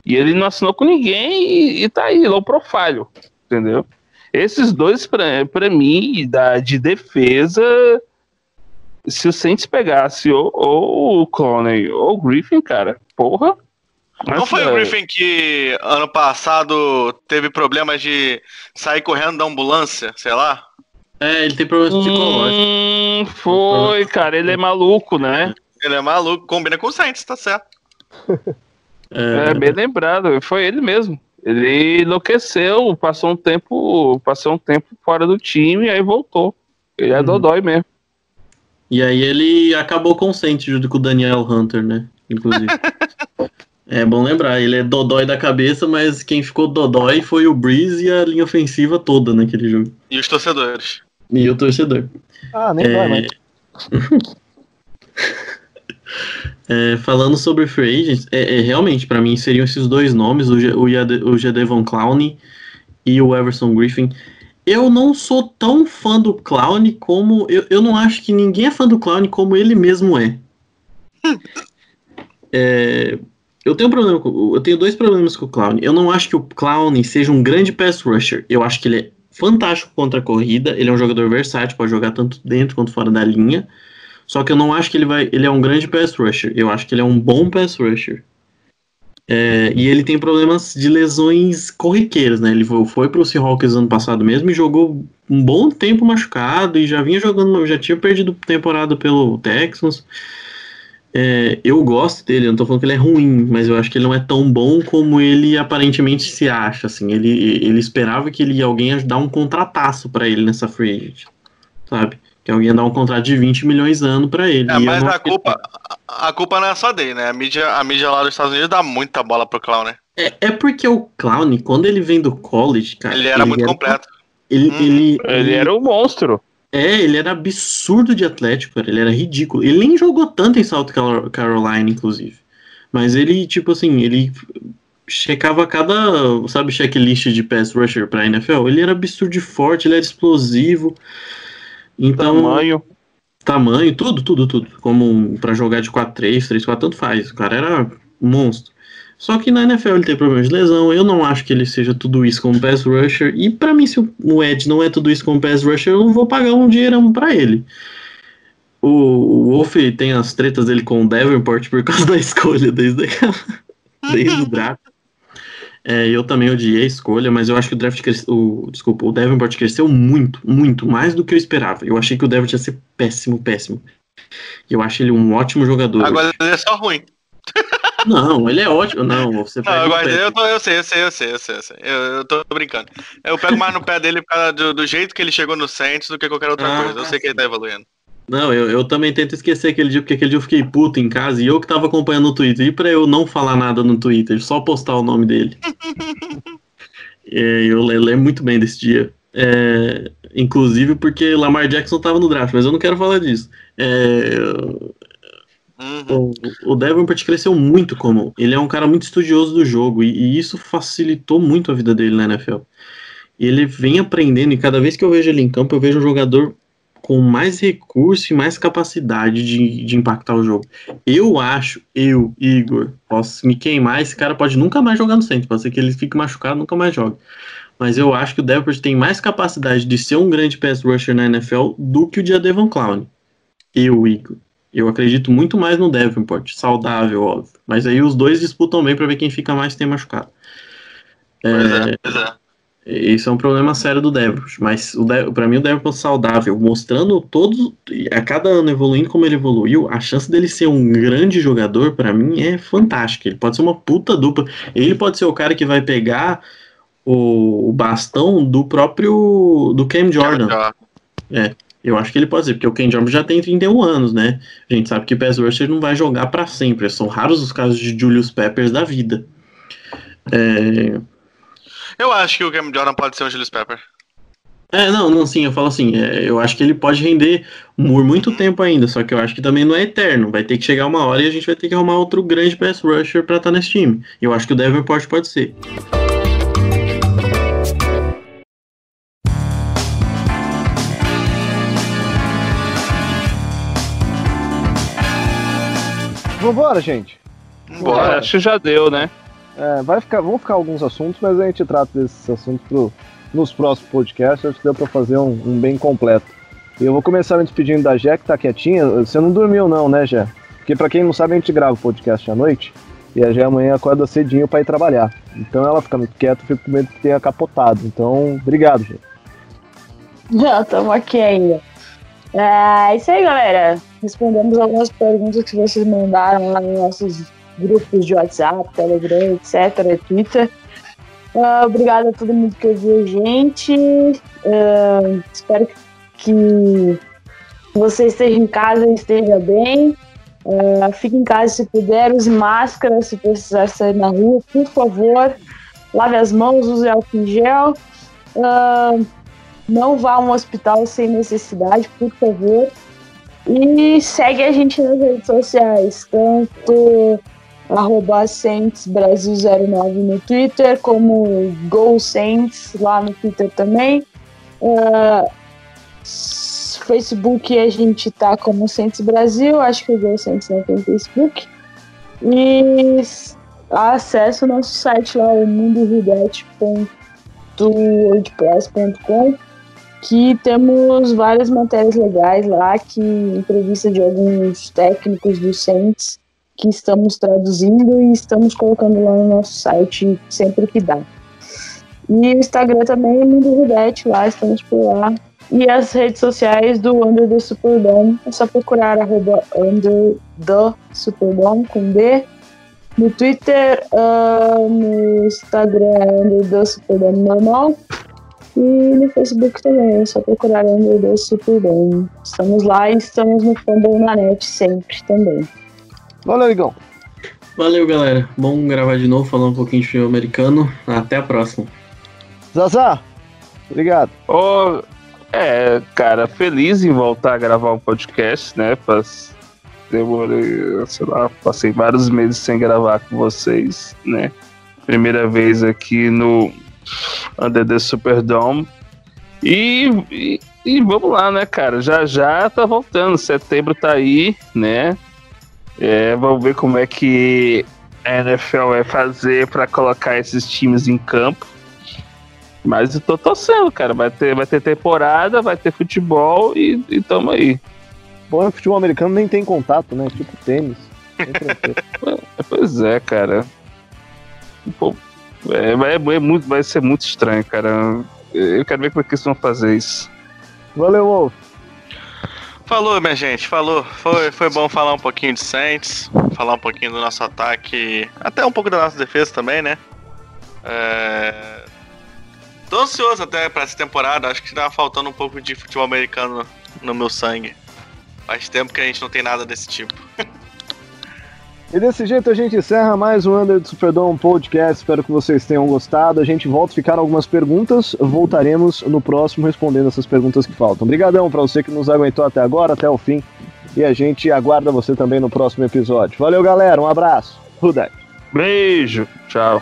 E ele não assinou com ninguém e, e tá aí, low profile, entendeu? Esses dois, pra, pra mim, da, de defesa, se o Saints pegasse ou, ou o Clowney ou o Griffin, cara, porra. Não Nossa, foi o Griffin que ano passado teve problemas de sair correndo da ambulância, sei lá? É, ele tem problemas psicológicos. Hum, foi, cara, ele é maluco, né? Ele é maluco, combina com o Saints, tá certo. É, bem lembrado, foi ele mesmo. Ele enlouqueceu, passou um tempo, passou um tempo fora do time e aí voltou. Ele é Uhum. dodói mesmo. E aí ele acabou consciente junto com o Daniel Hunter, né? Inclusive. é bom lembrar, ele é dodói da cabeça, mas quem ficou dodói foi o Breeze e a linha ofensiva toda naquele jogo. E os torcedores. E o torcedor. Ah, nem vai, mas. É, falando sobre free agents, é, é, realmente, pra mim, seriam esses dois nomes, o, o, o Jadevon Clowney e o Everson Griffin. Eu não sou tão fã do Clown como. Eu, eu não acho que ninguém é fã do Clown como ele mesmo é. É, eu tenho um problema com, eu tenho dois problemas com o Clown. Eu não acho que o Clown seja um grande pass rusher. Eu acho que ele é fantástico contra a corrida. Ele é um jogador versátil, pode jogar tanto dentro quanto fora da linha. Só que eu não acho que ele vai. Ele é um grande pass rusher. Eu acho que ele é um bom pass rusher. É, e ele tem problemas de lesões corriqueiras, né? Ele foi, foi pro Seahawks ano passado mesmo e jogou um bom tempo machucado e já vinha jogando, já tinha perdido temporada pelo Texans. É, eu gosto dele, eu não tô falando que ele é ruim, mas eu acho que ele não é tão bom como ele aparentemente se acha, assim. Ele, ele esperava que ele alguém ia dar um contrataço pra ele nessa free agent, sabe? Que alguém ia dar um contrato de 20 milhões ano pra ele. É, E mas não a ele culpa, a, culpa não é só dele, né? A mídia, a mídia lá dos Estados Unidos dá muita bola pro Clown, né? É, é porque o Clown, quando ele vem do college, cara. Ele era muito completo. Ele, Hum. ele, Ele era o monstro. É, ele era absurdo de atlético, cara. Ele era ridículo. Ele nem jogou tanto em South Caro- Carolina, inclusive. Mas ele, tipo assim, ele checava cada, sabe, checklist de pass rusher pra NFL. Ele era absurdo de forte, ele era explosivo. Então, Tamanho. tamanho, tudo, tudo, tudo. Como pra jogar de 4-3, 3-4, tanto faz. O cara era monstro. Só que na NFL ele tem problemas de lesão. Eu não acho que ele seja tudo isso como pass rusher. E pra mim, se o Ed não é tudo isso como pass rusher, eu não vou pagar um dinheirão pra ele. O, o Wolf tem as tretas dele com o Davenport por causa da escolha desde, aquela, desde o draft. É, eu também odiei a escolha, mas eu acho que o draft cresceu. O, desculpa, o Davenport cresceu muito, muito, mais do que eu esperava. Eu achei que o Davenport ia ser péssimo, péssimo. Eu acho ele um ótimo jogador. Agora ele é só ruim. Não, ele é ótimo. Não, você Não, eu, eu, tô, eu sei, eu sei, eu sei, eu sei, eu sei. Eu, eu tô brincando. Eu pego mais no pé dele do, do jeito que ele chegou no Saints do que qualquer outra Ah, coisa. Eu sei que ele tá evoluindo. Não, eu, eu também tento esquecer aquele dia, porque aquele dia eu fiquei puto em casa e eu que tava acompanhando no Twitter. E pra eu não falar nada no Twitter, só postar o nome dele. É, eu le- lembro muito bem desse dia. É, inclusive porque Lamar Jackson tava no draft, mas eu não quero falar disso. É, Uhum. o, o Davenport cresceu muito como. Ele é um cara muito estudioso do jogo e, e isso facilitou muito a vida dele na NFL. E ele vem aprendendo, e cada vez que eu vejo ele em campo, eu vejo um jogador com mais recurso e mais capacidade de, de impactar o jogo. Eu acho, eu, Igor, posso me queimar, esse cara pode nunca mais jogar no centro, pode ser que ele fique machucado nunca mais jogue. Mas eu acho que o Davenport tem mais capacidade de ser um grande pass rusher na NFL do que o de Devon Clown. Eu, Igor. Eu acredito muito mais no Davenport, saudável, óbvio. Mas aí os dois disputam bem pra ver quem fica mais tem machucado. Pois é, pois é. Esse é um problema sério do Devils, mas para mim o Devils saudável, mostrando todos, a cada ano evoluindo como ele evoluiu, a chance dele ser um grande jogador, pra mim, é fantástica. Ele pode ser uma puta dupla. Ele pode ser o cara que vai pegar o, o bastão do próprio do Cam Jordan. É, eu acho que ele pode ser, porque o Ken Jordan já tem 31 anos, né? A gente sabe que o pass rusher não vai jogar pra sempre. São raros os casos de Julius Peppers da vida. É, Eu acho que o Cam Jordan pode ser um Julius Pepper. É, não, não, sim, eu falo assim, é, eu acho que ele pode render por muito tempo ainda, só que eu acho que também não é eterno, vai ter que chegar uma hora e a gente vai ter que arrumar outro grande pass rusher pra estar nesse time. Eu acho que o Davenport pode ser. Vambora, gente. Bora, acho que já deu, né? É, vai ficar, vão ficar alguns assuntos, mas a gente trata desses assuntos pro, nos próximos podcasts. Acho que deu pra fazer um, um bem completo. E eu vou começar me despedindo da Jé, que tá quietinha. Você não dormiu, não, né, Jé? Porque pra quem não sabe, a gente grava o podcast à noite. E a Jé amanhã acorda cedinho pra ir trabalhar. Então ela fica muito quieta, eu fico com medo que tenha capotado. Então, obrigado, Jé. Já estamos aqui ainda. É isso aí, galera. Respondemos algumas perguntas que vocês mandaram lá nos nossos grupos de WhatsApp, Telegram, etc., Twitter. Ah, obrigado a todo mundo que ouviu a gente. Ah, espero que você esteja em casa e esteja bem. Ah, fique em casa se puder, use máscara se precisar sair na rua, por favor. Lave as mãos, use álcool em gel. Ah, não vá a um hospital sem necessidade, por favor. E segue a gente nas redes sociais, tanto arroba Saints Brasil 09 no Twitter, como Go Saints lá no Twitter também. Uh, Facebook a gente tá como Saints Brasil, acho que o Go Saints não tem Facebook. E acesse o nosso site lá, o mundorudete.wordpress.com que temos várias matérias legais lá, que entrevista de alguns técnicos do Saints que estamos traduzindo e estamos colocando lá no nosso site sempre que dá. E o Instagram também é Mundo Rudete, lá estamos por lá. E as redes sociais do Under the Superdome. É só procurar arroba Under the Superdome com D. No Twitter, uh, no Instagram, Under the Superdome normal. E no Facebook também, é só procurar Under the Superdome. Estamos lá e estamos no Fumble na net sempre também. Valeu, Igão. Valeu, galera. Bom gravar de novo, falar um pouquinho de filme americano. Até a próxima. Zazá, obrigado. Ô, é, cara, feliz em voltar a gravar um podcast, né? Pas- Demorei, sei lá, passei vários meses sem gravar com vocês, né? Primeira vez aqui no Under the Superdome. E, e, e vamos lá, né, cara? Já já tá voltando. Setembro tá aí, né? É, vamos ver como é que a NFL vai fazer pra colocar esses times em campo. Mas eu tô torcendo, cara. Vai ter, vai ter temporada, vai ter futebol e, e tamo aí. Bom, é o futebol americano nem tem contato, né? Tipo tênis. Tranquilo. Pois é, cara. Pô, é, vai, é muito, vai ser muito estranho, cara. Eu quero ver como é que eles vão fazer isso. Valeu, Wolf. Falou, minha gente, falou. Foi, foi bom falar um pouquinho de Saints, falar um pouquinho do nosso ataque, até um pouco da nossa defesa também, né? É... Tô ansioso até pra essa temporada, acho que tá faltando um pouco de futebol americano no meu sangue. Faz tempo que a gente não tem nada desse tipo. E desse jeito a gente encerra mais um Under do Superdome Podcast. Espero que vocês tenham gostado. A gente volta a ficar algumas perguntas. Voltaremos no próximo respondendo essas perguntas que faltam. Obrigadão para você que nos aguentou até agora, até o fim. E a gente aguarda você também no próximo episódio. Valeu, galera. Um abraço. Rudek. Beijo. Tchau.